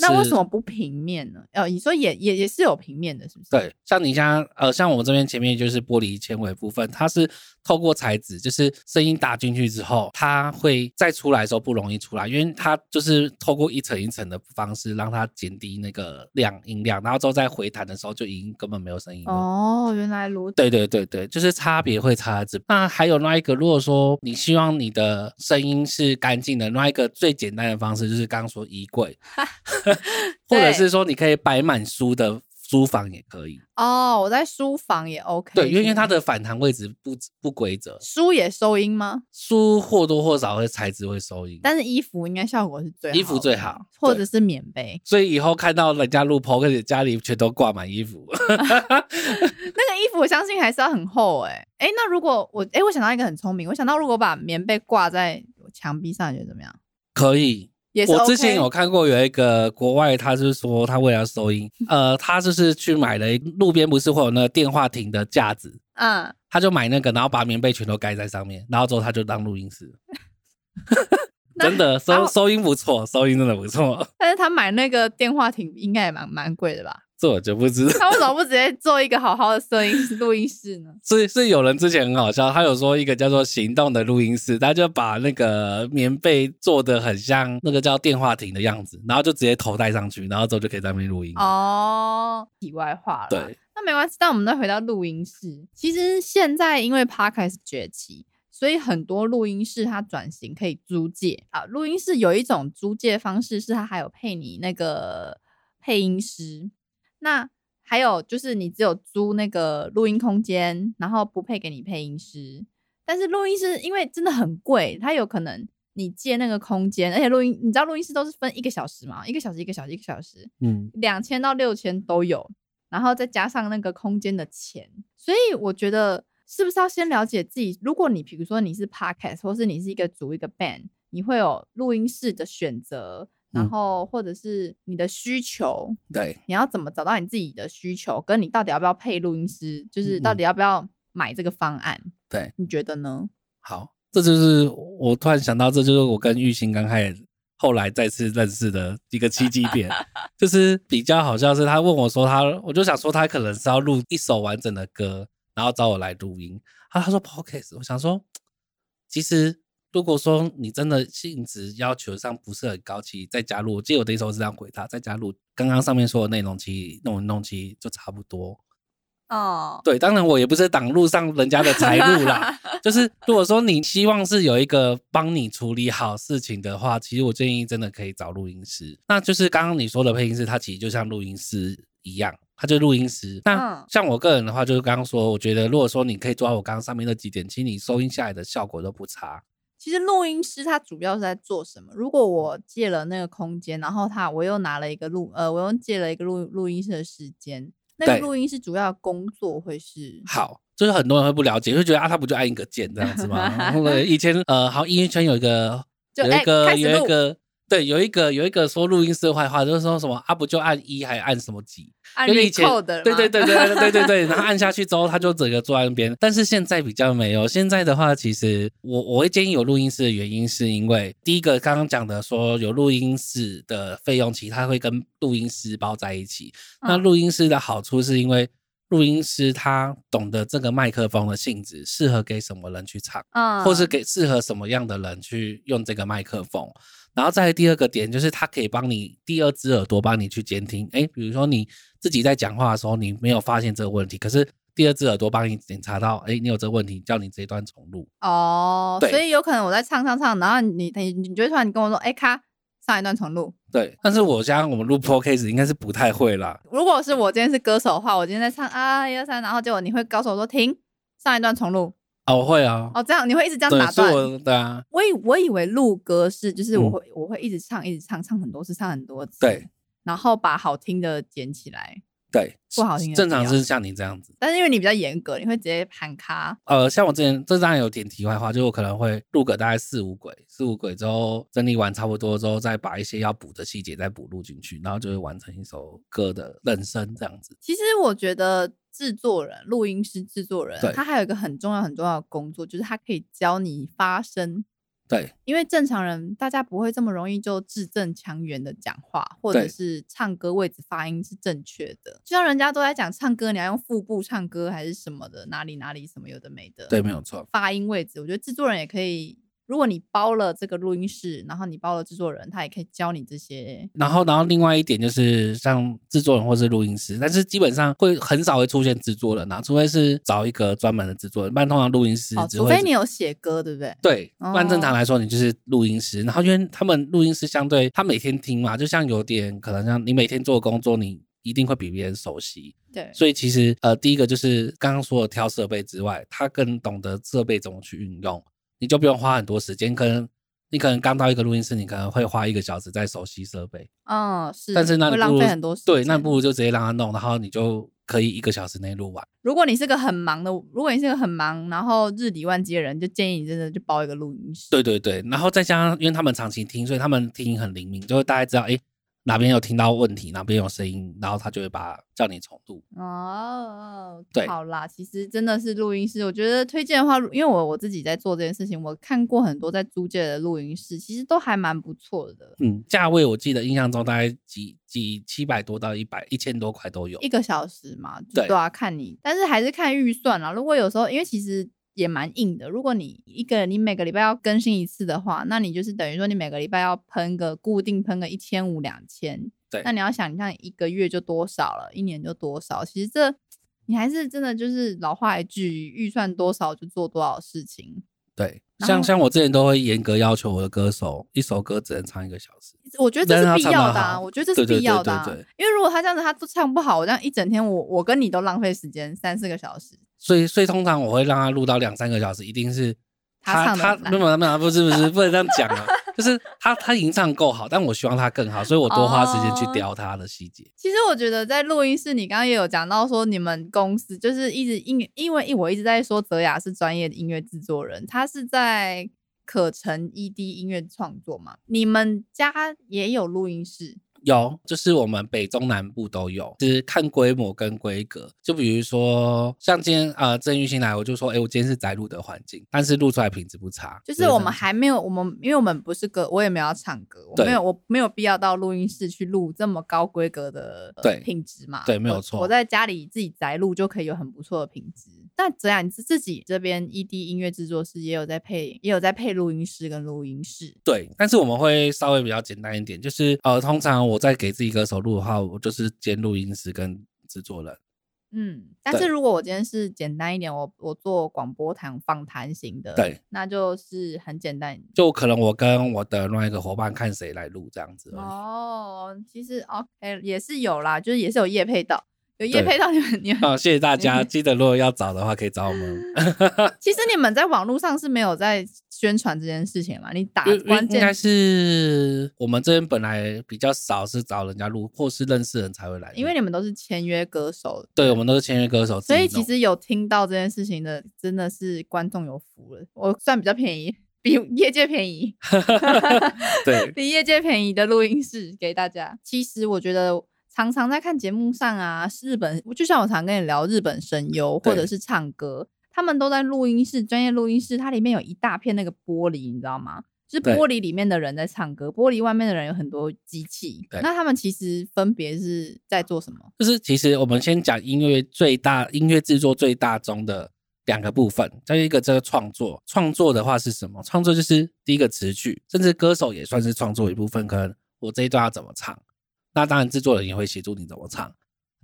那为什么不平面呢？呃，你说也也也是有平面的，是不是？对，像你像呃，像我们这边前面就是玻璃纤维部分，它是透过材质，就是声音打进去之后，它会再出来的时候不容易出来，因为它就是透过一层一层的方式让它减低那个量音量，然后之后再回弹的时候就已经根本没有声音了。哦，原来如此。对对对对，就是差别会差在这。那还有那一个，如果说你希望你的声音是干净的，那一个最简单的方式就是刚刚说衣柜，或者是说你可以摆满书的书房也可以。哦，我在书房也 OK。对，因为因为它的的反弹位置不不规则，书也收音吗？书或多或少会材质会收音。但是衣服应该效果是最好衣服最好或者是棉被。所以以后看到人家录 p o d 家里全都挂满衣服，那个衣服我相信还是要很厚哎、哎、那如果我哎、我想到一个很聪明，我想到如果把棉被挂在墙壁上，你觉得怎么样？可以。也是、我之前有看过有一个国外，他是说他为了收音，呃，他就是去买了路边不是会有那个电话亭的架子，嗯，他就买那个，然后把棉被全都盖在上面，然后之后他就当录音室。真的收收音不错，收音真的不错，但是他买那个电话亭应该也蛮蛮贵的吧？这我就不知道。他为什么不直接做一个好好的摄音室录音室呢？是是有人之前很好笑，他有说一个叫做行动的录音室，他就把那个棉被做的很像那个叫电话亭的样子，然后就直接头戴上去，然后之后就可以在那边录音。哦，题外话了。对，那没关系。但我们再回到录音室，其实现在因为 Podcast 崛起，所以很多录音室它转型可以租借啊。录音室有一种租借方式，是它还有配你那个配音师。那还有就是你只有租那个录音空间，然后不配给你配音师。但是录音师因为真的很贵，他有可能你借那个空间，而且录音你知道录音师都是分一个小时嘛，一个小时一个小时一个小时，嗯，两千到六千都有，然后再加上那个空间的钱，所以我觉得是不是要先了解自己？如果你比如说你是 podcast，或是你是一个组一个 band，你会有录音室的选择，然嗯后或者是你的需求，对，你要怎么找到你自己的需求，跟你到底要不要配录音师，就是嗯到底要不要买这个方案？对，你觉得呢？好，这就是我突然想到，这就是我跟玉兴刚开始。后来再次认识的一个契机点，就是比较好笑是，他问我说他，我就想说他可能是要录一首完整的歌，然后找我来录音。啊他说 podcast，我想说，其实如果说你真的性质要求上不是很高，其实再加入，我记得我的一首是这样回答，再加入刚刚上面说的内容，其实弄一弄其实就差不多。哦，对，当然我也不是挡路上人家的财路啦，就是如果说你希望是有一个帮你处理好事情的话，其实我建议真的可以找录音师。那就是刚刚你说的配音师，他其实就像录音师一样，他就录音师。那嗯像我个人的话，就是刚刚说，我觉得如果说你可以做到我刚刚上面那几点，其实你收音下来的效果都不差。其实录音师他主要是在做什么？如果我借了那个空间，然后他我又拿了一个录呃，我又借了一个录录音室的时间，那个录音师主要的工作会是好，就是很多人会不了解，会觉得啊，他不就按一个键这样子吗？以前呃，好，音乐圈有一个有一个、有一个对，有一个有一个说录音师的坏话，就是说什么啊，不就按一还按什么几？按因为以的，对对对对对对对，然后按下去之后，他就整个坐在那边。但是现在比较没有，现在的话，其实我我会建议有录音室的原因，是因为第一个刚刚讲的说有录音室的费用，其实它会跟录音师包在一起。那嗯录音师的好处是因为录音师他懂得这个麦克风的性质，适合给什么人去唱。嗯，或是给适合什么样的人去用这个麦克风。然后再第二个点就是它可以帮你第二只耳朵帮你去监听，哎，比如说你自己在讲话的时候你没有发现这个问题，可是第二只耳朵帮你检查到，哎，你有这个问题，叫你这一段重录。哦，对所以有可能我在唱唱唱，然后你你你就会突然跟我说，哎，咔，上一段重录。对，但是我想我们录 podcast 应该是不太会啦。如果是我今天是歌手的话，我今天在唱啊一二三，然后结果你会告诉我说停，上一段重录。哦，我会啊。哦，这样你会一直这样，打断。对啊，我以我以为录歌是就是我嗯会、我会一直唱一直唱唱很多次唱很多次，对，然后把好听的捡起来。对，不好听的正常是像你这样子。但是因为你比较严格，你会直接喊卡。呃，像我之前，这当然有点题外话，就我可能会录个大概四五轨，四五轨之后整理完差不多之后，再把一些要补的细节再补录进去，然后就会完成一首歌的人声这样子。其实我觉得制作人、录音师、制作人，他还有一个很重要很重要的工作，就是他可以教你发声。对因为正常人大家不会这么容易就字正腔圆的讲话，或者是唱歌位置发音是正确的。就像人家都在讲唱歌，你要用腹部唱歌还是什么的，哪里哪里什么有的没的。对，没有错。发音位置，我觉得制作人也可以。如果你包了这个录音室，然后你包了制作人，他也可以教你这些。然后，然后另外一点就是像制作人或是录音师，但是基本上会很少会出现制作人啊，除非是找一个专门的制作人，不然通常录音师哦，只会除非你有写歌，对不对？对，不然正常哦来说，你就是录音师。然后，因为他们录音师相对他每天听嘛，就像有点可能像你每天做的工作，你一定会比别人熟悉。对，所以其实呃，第一个就是刚刚说的挑设备之外，他更懂得设备怎么去运用，你就不用花很多时间。可能你可能刚到一个录音室，你可能会花一个小时在熟悉设备，嗯，是，但是那会浪费很多时间。对，那不如就直接让他弄，然后你就可以一个小时内录完。如果你是个很忙的，如果你是个很忙，然后日理万机的人，就建议你真的就包一个录音室。对对对，然后再加上因为他们长期听，所以他们听音很灵敏，就会大概知道诶哪边有听到问题，哪边有声音，然后他就会把叫你重录。哦，对好啦，其实真的是录音室，我觉得推荐的话，因为我我自己在做这件事情，我看过很多在租借的录音室，其实都还蛮不错的，嗯，价位我记得印象中大概几几七百多到一百一千多块都有一。个小时嘛，对啊，看你，但是还是看预算啦。如果有时候，因为其实也蛮硬的，如果你一个你每个礼拜要更新一次的话，那你就是等于说你每个礼拜要喷个固定喷个一千五两千，对那你要想，你看一个月就多少了，一年就多少，其实这你还是真的就是老话一句，预算多少就做多少事情。对，像像我之前都会严格要求我的歌手一首歌只能唱一个小时。我觉得这是必要的啊，我觉得这是必要的、啊对对因为如果他这样子他都唱不好，我这样一整天我我跟你都浪费时间三四个小时。所以所以通常我会让他录到两三个小时，一定是他他不是不是不能这样讲啊，就是他他已经唱够好，但我希望他更好，所以我多花时间去哦雕他的细节。其实我觉得在录音室，你刚刚也有讲到说，你们公司就是一直因因为我一直在说泽雅是专业的音乐制作人，他是在可成 ED 音乐创作嘛。你们家也有录音室有，就是我们北中南部都有，就是看规模跟规格。就比如说，像今天呃郑玉新来，我就说，哎，我今天是宅录的环境，但是录出来品质不差。就是我们还没有，我们因为我们不是歌，我也没有要唱歌，我没有，我没有必要到录音室去录这么高规格的、呃对品质嘛。对没有错我在家里自己宅录就可以有很不错的品质。但泽雅，你自自己这边 ED 音乐制作室也有在配，也有在配录音师跟录音室。对，但是我们会稍微比较简单一点，就是呃，通常我在给自己歌手录的话，我就是兼录音师跟制作人。嗯，但是如果我今天是简单一点，我我做广播谈访谈型的，对，那就是很简单。就可能我跟我的另外一个伙伴看谁来录这样子。哦，其实 OK 也是有啦，就是也是有业配到，有业对配到你们你们好、谢谢大家，记得如果要找的话，可以找我们。其实你们在网络上是没有在宣传这件事情嘛？你打关键应该是我们这边本来比较少是找人家录，或是认识人才会来。因为你们都是签约歌手，对我们都是签约歌手所以其实有听到这件事情的，真的是观众有福了。我算比较便宜，比业界便宜，对比业界便宜的录音室给大家。其实我觉得。常常在看节目上啊，日本就像我常跟你聊日本声优或者是唱歌，他们都在录音室，专业录音室，它里面有一大片那个玻璃，你知道吗？就是玻璃里面的人在唱歌，玻璃外面的人有很多机器。那他们其实分别是在做什么？就是其实我们先讲音乐最大音乐制作最大宗的两个部分，再一个这个创作，创作的话是什么？创作就是第一个词句，甚至歌手也算是创作一部分。可能我这一段要怎么唱，那当然制作人也会协助你怎么唱。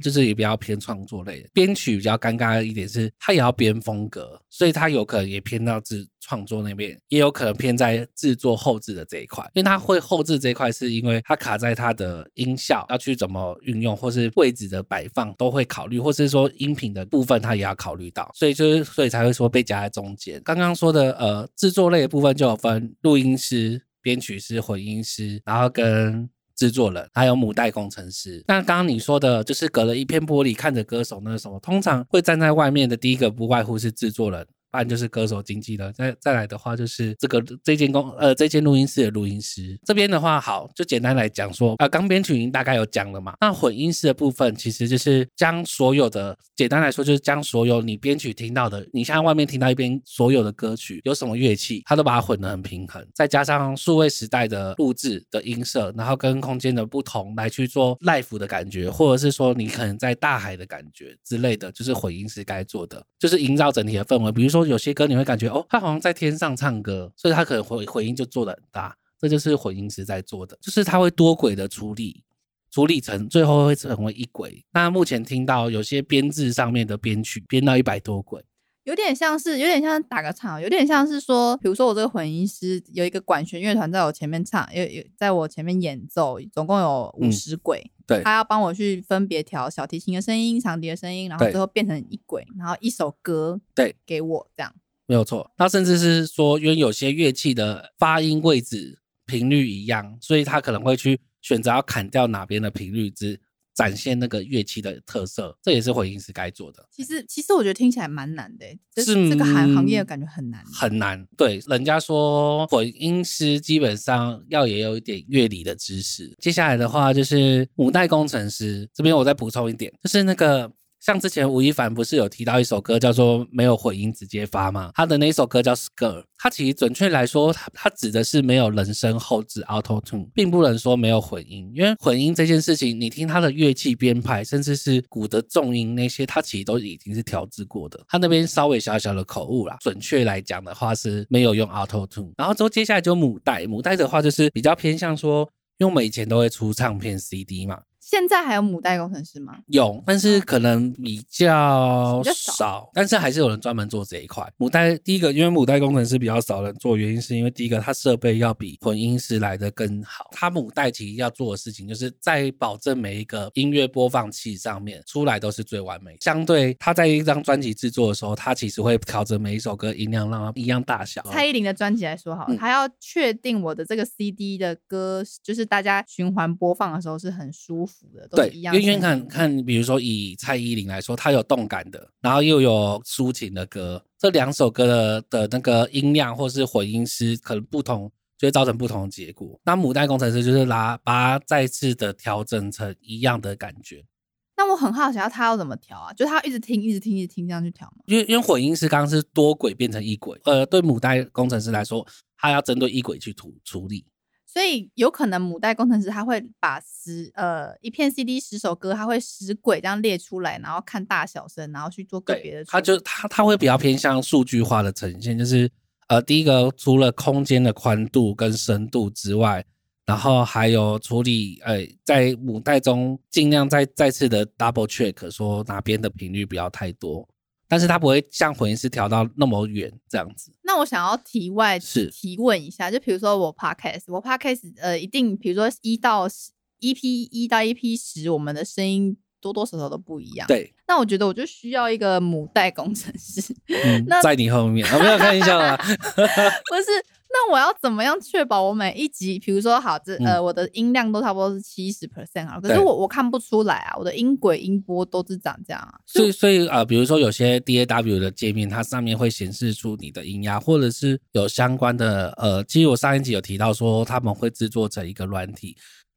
就是也比较偏创作类的，编曲比较尴尬的一点是，他也要编风格，所以他有可能也偏到制创作那边，也有可能偏在制作后置的这一块。因为他会后置这一块，是因为他卡在他的音效要去怎么运用，或是位置的摆放都会考虑，或是说音频的部分他也要考虑到，所以就是所以才会说被夹在中间。刚刚说的呃制作类的部分就有分录音师、编曲师、混音师，然后跟。制作人还有母带工程师。那刚刚你说的，就是隔了一片玻璃看着歌手那个什么，通常会站在外面的第一个，不外乎是制作人。不然就是歌手经纪了，再再来的话就是这个这间公呃这间录音室的录音师这边的话，好就简单来讲说啊，刚编曲已经大概有讲了嘛。那混音室的部分其实就是将所有的简单来说就是将所有你编曲听到的，你现在外面听到一边所有的歌曲有什么乐器，它都把它混得很平衡，再加上数位时代的录制的音色，然后跟空间的不同来去做 live 的感觉，或者是说你可能在大海的感觉之类的，就是混音师该做的，就是营造整体的氛围，比如说。有些歌你会感觉哦，他好像在天上唱歌，所以他可能回回音就做的很大，这就是混音师在做的，就是他会多轨的处理，处理成最后会成为一轨。那目前听到有些编制上面的编曲编到一百多轨。有点像是，有点像打个场，有点像是说，比如说我这个混音师有一个管弦乐团在我前面唱，有有在我前面演奏，总共有五十轨，对，他要帮我去分别调小提琴的声音、长笛的声音，然后最后变成一轨，然后一首歌，对，给我这样，没有错。他甚至是说，因为有些乐器的发音位置频率一样，所以他可能会去选择要砍掉哪边的频率之。展现那个乐器的特色，这也是混音师该做的。其实，其实我觉得听起来蛮难的，是这个行行业感觉很难，很难。对，人家说混音师基本上要也有一点乐理的知识。接下来的话就是母带工程师，这边我再补充一点，就是那个。像之前吴亦凡不是有提到一首歌叫做《没有混音直接发》吗？他的那首歌叫《Skr》，它其实准确来说，它它指的是没有人声后置 Auto Tune，并不能说没有混音。因为混音这件事情，你听它的乐器编排，甚至是鼓的重音那些，它其实都已经是调制过的。他那边稍微小小的口误啦，准确来讲的话是没有用 Auto Tune。然后之后接下来就母带，母带的话就是比较偏向说，因为我们以前都会出唱片 CD 嘛。现在还有母带工程师吗？有，但是可能比较少，但是还是有人专门做这一块。母带第一个，因为母带工程师比较少人做，原因是因为第一个，它设备要比混音师来的更好。它母带其实要做的事情，就是在保证每一个音乐播放器上面出来都是最完美。相对他在一张专辑制作的时候，他其实会调整每一首歌音量，让它一样大小。蔡依林的专辑来说，好，他要确定我的这个 CD 的歌，就是大家循环播放的时候是很舒服。对，因为看看，比如说以蔡依林来说，她有动感的，然后又有抒情的歌，这两首歌的的那个音量或是混音师可能不同，就会造成不同的结果。那母带工程师就是拿把它再次的调整成一样的感觉。那我很好奇，他要怎么调啊？就他一直听，一直听，一直听这样去调吗？因为因为混音师刚刚是多轨变成一轨，呃，对母带工程师来说，他要针对一轨去处处理。所以有可能母带工程师他会把十呃一片 CD 十首歌，他会十轨这样列出来，然后看大小声，然后去做个别的。他就他他会比较偏向数据化的呈现，就是呃第一个除了空间的宽度跟深度之外，然后还有处理呃在母带中尽量再再次的 double check 说哪边的频率不要太多。但是它不会像混音师调到那么远这样子。那我想要题外是提问一下，就比如说我 podcast，我 podcast 呃，一定比如说一到十 EP 一到 EP 十，我们的声音多多少少都不一样。对。那我觉得我就需要一个母带工程师。那在你后面，我没有开玩笑啊。不是。那我要怎么样确保我每一集，比如说好这呃我的音量都差不多是七十 percent 啊，可是我我看不出来啊，我的音轨音波都是长这样啊。所以所以呃，比如说有些 DAW 的界面，它上面会显示出你的音压，或者是有相关的呃，其实我上一集有提到说他们会制作成一个软体，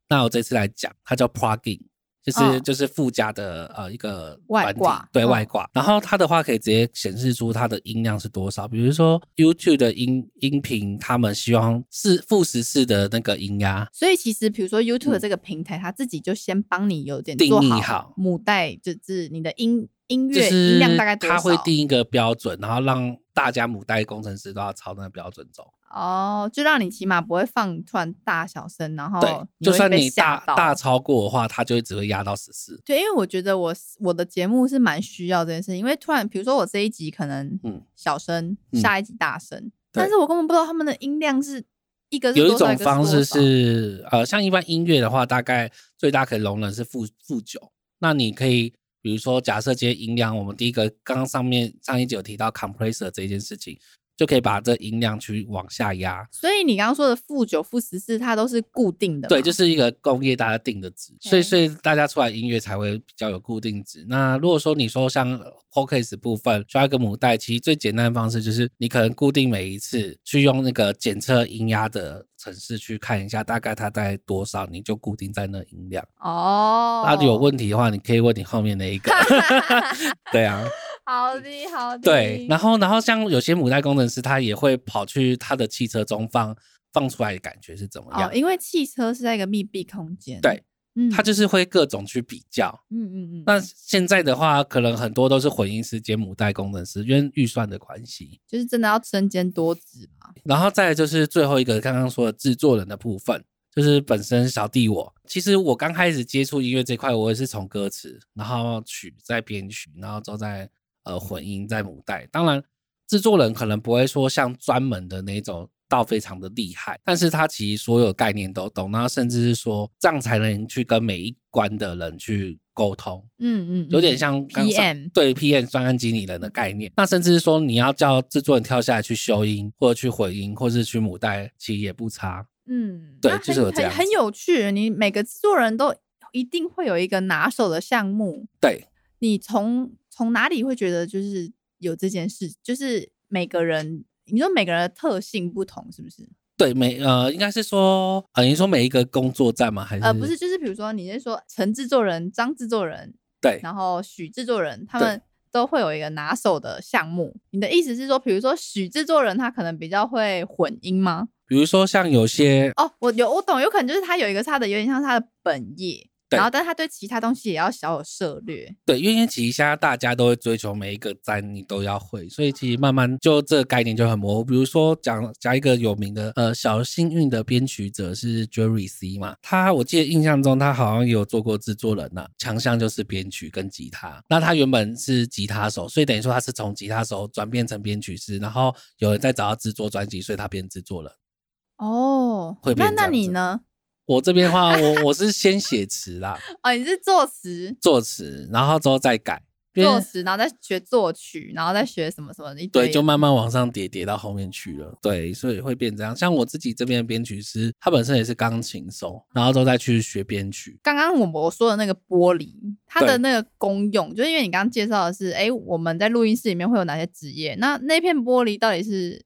那我这次来讲，它叫 plugin。就是就是附加的呃一个外挂，对外挂，然后它的话可以直接显示出它的音量是多少。比如说 YouTube 的音音频，他们希望是负十四的那个音压。所以其实比如说 YouTube 这个平台，它自己就先帮你有点定义好母带，就是你的音音乐就是音量大概多少？他会定一个标准，然后让大家母带工程师都要朝那个标准走。哦，就让你起码不会放突然大小声，然后对，就算你大大超过的话，它就会只会压到十四。对，因为我觉得我我的节目是蛮需要这件事情，因为突然比如说我这一集可能嗯小声，嗯下一集大声，对但是我根本不知道他们的音量是一个是有一种方式是，呃，像一般音乐的话，大概最大可以容忍是负负九。那你可以，比如说，假设今天音量，我们第一个刚刚上面上一集有提到 compressor 这件事情，就可以把这音量去往下压。所以你刚刚说的负九、负十四，它都是固定的吗，对，就是一个工业大家定的值，所以所以大家出来音乐才会比较有固定值。那如果说你说像 Podcast 部分需要一个母带，其实最简单的方式就是你可能固定每一次去用那个检测音压的程式去看一下，大概它在多少，你就固定在那音量。哦，那有问题的话，你可以问你后面那一个。对啊，好的好的，对，然后然后像有些母带工程师，他也会跑去他的汽车中放放出来的感觉是怎么样？哦，因为汽车是在一个密闭空间，对，嗯，他就是会各种去比较。嗯嗯嗯，那现在的话，可能很多都是混音师兼母带工程师，因为预算的关系。就是真的要身兼多职嘛，然后再来就是最后一个刚刚说的制作人的部分，就是本身小弟我，其实我刚开始接触音乐这块，我也是从歌词，然后曲再编曲，然后之后再呃混音在母带。当然，制作人可能不会说像专门的那种到非常的厉害，但是他其实所有概念都懂，然后甚至是说这样才能去跟每一关的人去沟通。嗯嗯，有点嗯像 PM 对 PM 专案经理人的概念。那甚至是说你要叫制作人跳下来去修音，或者去混音，或是去母带，其实也不差。嗯，对就是有这样很很有趣。你每个制作人都一定会有一个拿手的项目，对，你从从哪里会觉得就是有这件事？就是每个人，你说每个人的特性不同，是不是？对，每呃，应该是说，呃，你说每一个工作站吗？还是呃，不是，就是比如说你是说陈制作人、张制作人，对然后许制作人，他对们都会有一个拿手的项目。你的意思是说，比如说许制作人他可能比较会混音吗？比如说像有些哦，我有我懂，有可能就是他有一个他的有点像他的本业，对然后但是他对其他东西也要小有涉略。对，因为其实现在大家都会追求每一个站你都要会，所以其实慢慢就这个概念就很模糊。比如说讲讲一个有名的呃小幸运的编曲者是 Jerry C 嘛，他我记得印象中他好像也有做过制作人呐、强项就是编曲跟吉他。那他原本是吉他手，所以等于说他是从吉他手转变成编曲师，然后有人在找他制作专辑，所以他变制作人。哦，会那那你呢？我这边的话，我我是先写词啦，哦，你是作词，作词，然后之后再改。作词，然后再学作曲，然后再学什么什么的一堆对，就慢慢往上叠，叠到后面去了。对，所以会变这样。像我自己这边的编曲师，他本身也是钢琴手，然后都再去学编曲。刚刚我我说的那个玻璃，它的那个功用，就是因为你刚刚介绍的是，哎，我们在录音室里面会有哪些职业？那那片玻璃到底是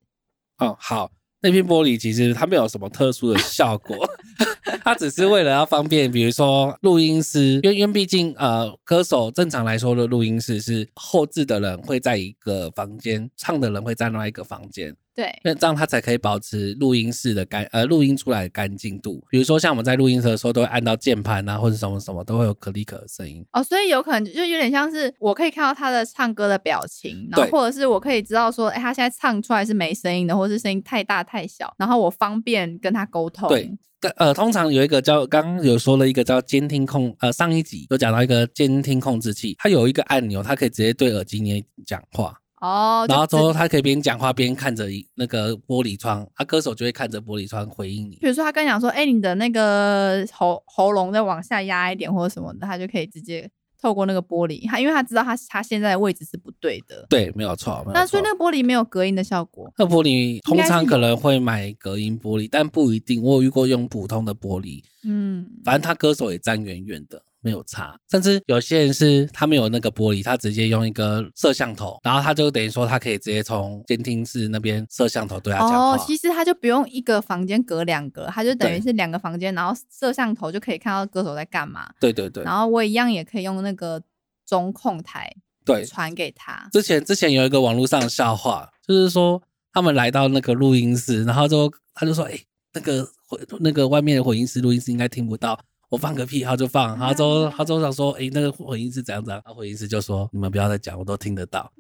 哦，好，那片玻璃其实它没有什么特殊的效果 他只是为了要方便，比如说录音师，因为因为毕竟呃，歌手正常来说的录音室是后置的人会在一个房间，唱的人会在另外一个房间。对因为这样它才可以保持录音室的干呃录音出来的干净度。比如说像我们在录音室的时候，都会按到键盘啊，或者什么什么，都会有可立可的声音。哦，所以有可能就有点像是我可以看到他的唱歌的表情，然后或者是我可以知道说，哎，他现在唱出来是没声音的，或是声音太大太小，然后我方便跟他沟通。对，呃，通常有一个叫刚刚有说了一个叫监听控，呃，上一集有讲到一个监听控制器，它有一个按钮，它可以直接对耳机里讲话，哦，然后之后他可以边讲话边看着那个玻璃窗，啊，歌手就会看着玻璃窗回应你。比如说他跟你讲说，哎，你的那个喉喉咙再往下压一点或者什么的，他就可以直接透过那个玻璃，他因为他知道他他现在的位置是不对的，对，没有错，有那所以那个玻璃没有隔音的效果。那玻璃通常可能会买隔音玻璃，但不一定。我有遇过用普通的玻璃，嗯，反正他歌手也站远远的，没有差。甚至有些人是他没有那个玻璃，他直接用一个摄像头，然后他就等于说他可以直接从监听室那边摄像头对他讲话。哦，其实他就不用一个房间隔两个，他就等于是两个房间，然后摄像头就可以看到歌手在干嘛。对对对然后我一样也可以用那个中控台对。传给他。之前之前有一个网络上的笑话，就是说他们来到那个录音室，然后就他就说：“哎、那个回那个外面的混音室录音室应该听不到我放个屁，他就放，然后之后他之后想说，诶，那个回音是怎样怎样，然后回音师就说，你们不要再讲，我都听得到。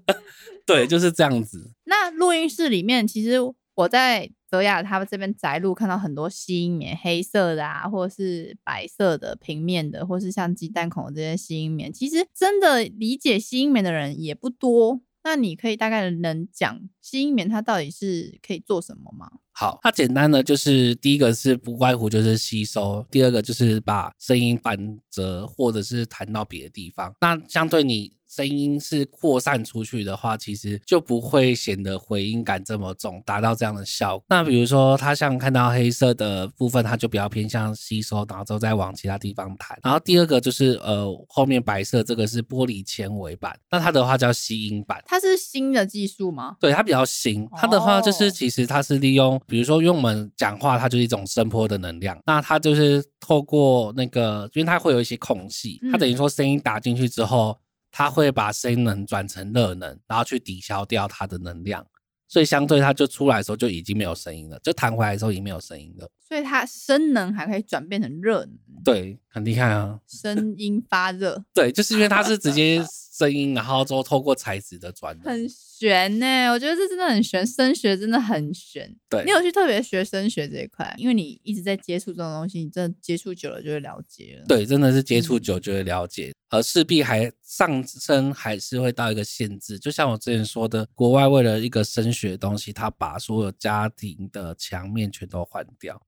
对，就是这样子。那录音室里面，其实我在泽雅他们这边宅录看到很多吸音棉，黑色的啊，或者是白色的平面的，或是像鸡蛋孔这些吸音棉，其实真的理解吸音棉的人也不多。那你可以大概能讲吸音棉它到底是可以做什么吗？好，它简单的就是第一个是不外乎就是吸收，第二个就是把声音反折或者是弹到别的地方。那相对你。声音是扩散出去的话，其实就不会显得回音感这么重，达到这样的效果。那比如说，它像看到黑色的部分，它就比较偏向吸收，然后之后再往其他地方弹。然后第二个就是呃，后面白色这个是玻璃纤维板，那它的话叫吸音板。它是新的技术吗？对，它比较新。它的话就是其实它是利用，比如说用我们讲话，它就是一种声波的能量。那它就是透过那个，因为它会有一些空隙，它等于说声音打进去之后。它会把声音能转成热能，然后去抵消掉它的能量，所以相对它就出来的时候就已经没有声音了，就弹回来的时候已经没有声音了。所以它声能还可以转变成热能，对，很厉害啊！声音发热，对，就是因为它是直接 声音，然后之后透过材质的转，很玄呢。我觉得这真的很玄，声学真的很玄。对你有去特别学声学这一块，因为你一直在接触这种东西，你真的接触久了就会了解了。对，真的是接触久就会了解，而势必还上升还是会到一个限制。就像我之前说的，国外为了一个声学的东西，他把所有家庭的墙面全都换掉。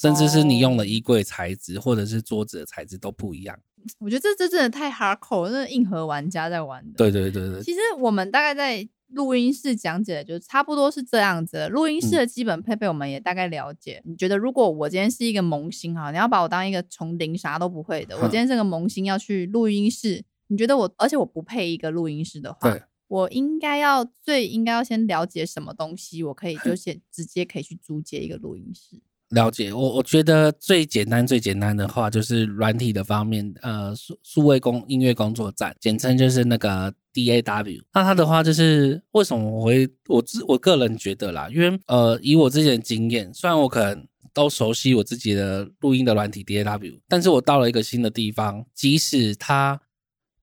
甚至是你用的衣柜材质或者是桌子的材质都不一样。我觉得这这真的太 hardcore，那硬核玩家在玩的。对对对对。其实我们大概在录音室讲解，就差不多是这样子。录音室的基本配备我们也大概了解。你觉得如果我今天是一个萌新哈，你要把我当一个从零啥都不会的，我今天是个萌新要去录音室，你觉得我，而且我不配一个录音室的话，我应该要最应该要先了解什么东西，我可以就 先直接可以去租借一个录音室。了解我，我觉得最简单、最简单的话就是软体的方面，呃，数数位工音乐工作站，简称就是那个 DAW。那它的话就是为什么我会我自我个人觉得啦，因为呃，以我之前的经验，虽然我可能都熟悉我自己的录音的软体 DAW，但是我到了一个新的地方，即使它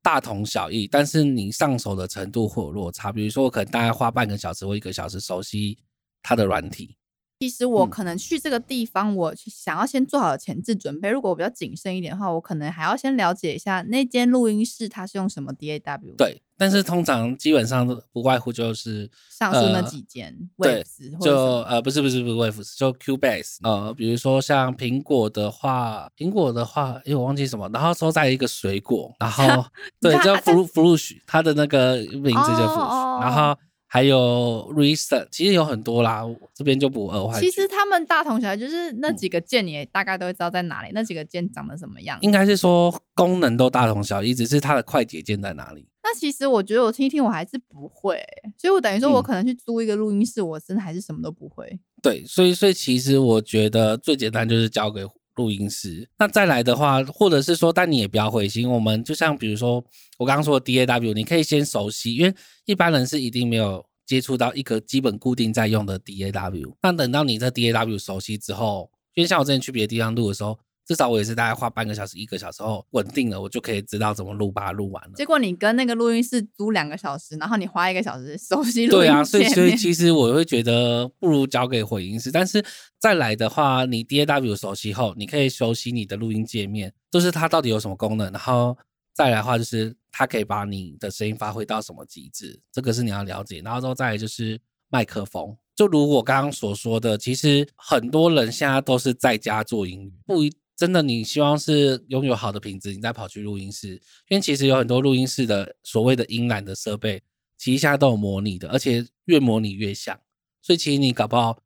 大同小异，但是你上手的程度会有落差。比如说，我可能大概花半个小时或一个小时熟悉它的软体。其实我可能去这个地方，我想要先做好前置准备。如果我比较谨慎一点的话，我可能还要先了解一下那间录音室它是用什么 DAW。对，但是通常基本上不外乎就是上述那几间。对，就呃不是不是不是 Waves，就 Cubase。呃，比如说像苹果的话，苹果的话，因为我忘记什么，然后收在一个水果，然后 对叫 Fruit Fruit，它的那个名字叫 Fruit，然后。还有 reset，其实有很多啦，这边就不额外。其实他们大同小异，就是那几个键，你也大概都会知道在哪里。那几个键长得什么样？应该是说功能都大同小异，只是它的快捷键在哪里。那其实我觉得我听一听，我还是不会。所以我等于说我可能去租一个录音室，我真的还是什么都不会。对，所以所以其实我觉得最简单就是交给。录音室，那再来的话，或者是说，但你也不要灰心。我们就像比如说，我刚刚说的 DAW，你可以先熟悉，因为一般人是一定没有接触到一个基本固定在用的 DAW。那等到你这 DAW 熟悉之后，因为像我之前去别的地方录的时候。至少我也是大概花半个小时、一个小时后稳定了，我就可以知道怎么录，把它录完了。结果你跟那个录音室租两个小时，然后你花一个小时熟悉录音。对啊，所以所以其实我会觉得不如交给混音师。但是再来的话，你 DAW 熟悉后，你可以熟悉你的录音界面，就是它到底有什么功能。然后再来的话，就是它可以把你的声音发挥到什么极致，这个是你要了解。然后之后再来就是麦克风，就如我刚刚所说的，其实很多人现在都是在家做音乐，不一。真的，你希望是拥有好的品质，你再跑去录音室，因为其实有很多录音室的所谓的音染的设备，其实现在都有模拟的，而且越模拟越像。所以其实你搞不好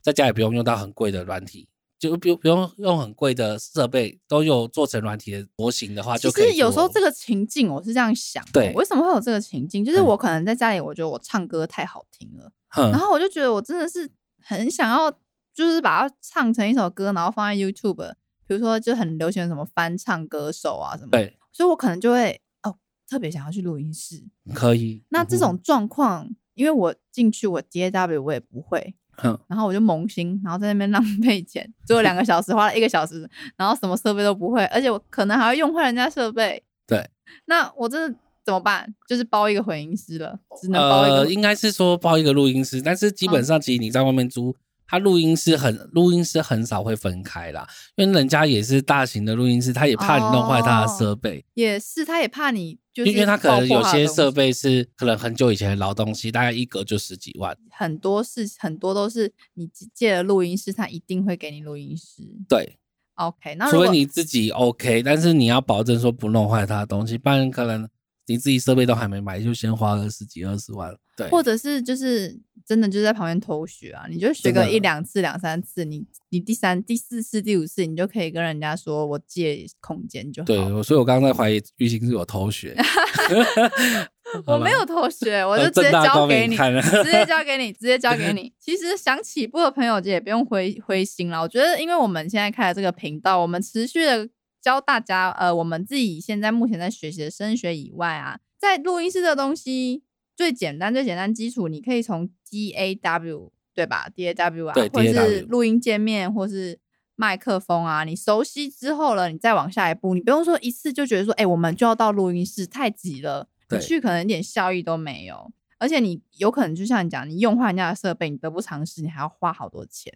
在家也不用用到很贵的软体，就不不用用很贵的设备，都有做成软体的模型的话，就可以。有时候这个情境我是这样想，对，为什么会有这个情境？就是我可能在家里，我觉得我唱歌太好听了，然后我就觉得我真的是很想要，就是把它唱成一首歌，然后放在 YouTube。比如说，就很流行什么翻唱歌手啊什么，对，所以我可能就会哦，特别想要去录音室。可以。那这种状况，因为我进去我 DAW 我也不会，哼，然后我就萌新，然后在那边 浪费钱，做了两个小时，花了一个小时，然后什么设备都不会，而且我可能还要用坏人家设备。对，那我真的怎么办？就是包一个混音师了，只能包一个。应该是说包一个录音师，但是基本上其实你在外面租，它录音师很录音师很少会分开啦，因为人家也是大型的录音师，他也怕你弄坏他的设备，也是，他也怕你，就是因为他可能有些设备是可能很久以前的老东西，大概一格就十几万。很多是很多都是你借了录音师，他一定会给你录音师。对，OK，那除非你自己 OK，但是你要保证说不弄坏他的东西，不然可能你自己设备都还没买，就先花个十几二十万。对，或者是就是真的就在旁边偷学啊，你就学个一两次、两三次，你你第三、第四次、第五次，你就可以跟人家说我借空间就好。对，所以我刚刚在怀疑玉兴是我偷学。我没有偷学，我就呃直接交给你，直接交给你，直接交给你。其实想起步的朋友也不用灰灰心了。我觉得，因为我们现在开了这个频道，我们持续的教大家，呃，我们自己现在目前在学习的声学以外啊，在录音室的东西最简单、最简单基础，你可以从 D A W 对吧？D A W 啊，或者是录音界面，或是麦克风啊，你熟悉之后了，你再往下一步，你不用说一次就觉得说，哎、我们就要到录音室，太急了，你去可能一点效益都没有，而且你有可能就像你讲，你用坏人家的设备，你得不偿失，你还要花好多钱。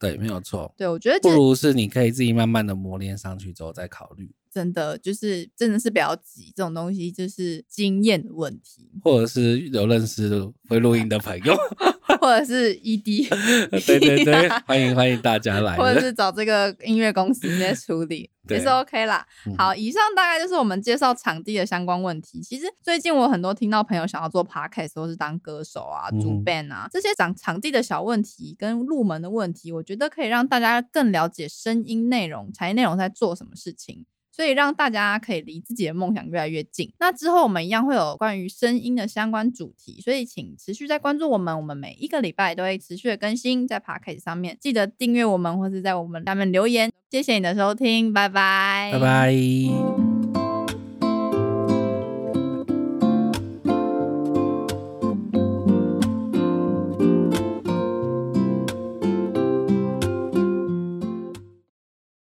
对，没有错。对我觉得不如是你可以自己慢慢的磨练上去之后再考虑，真的就是真的是比较急，这种东西就是经验的问题，或者是有认识会录音的朋友，或者是 ED，对对对，欢迎欢迎大家来。或者是找这个音乐公司直接处理也是 OK 啦。嗯好，以上大概就是我们介绍场地的相关问题。其实最近我很多听到朋友想要做 podcast 或是当歌手啊、主嗯 band 啊，这些场场地的小问题跟入门的问题，我觉得可以让大家更了解声音内容、产业内容在做什么事情。所以让大家可以离自己的梦想越来越近。那之后我们一样会有关于声音的相关主题，所以请持续在关注我们，我们每一个礼拜都会持续的更新在 p o d c a s t 上面，记得订阅我们或是在我们下面留言。谢谢你的收听，拜拜，拜拜。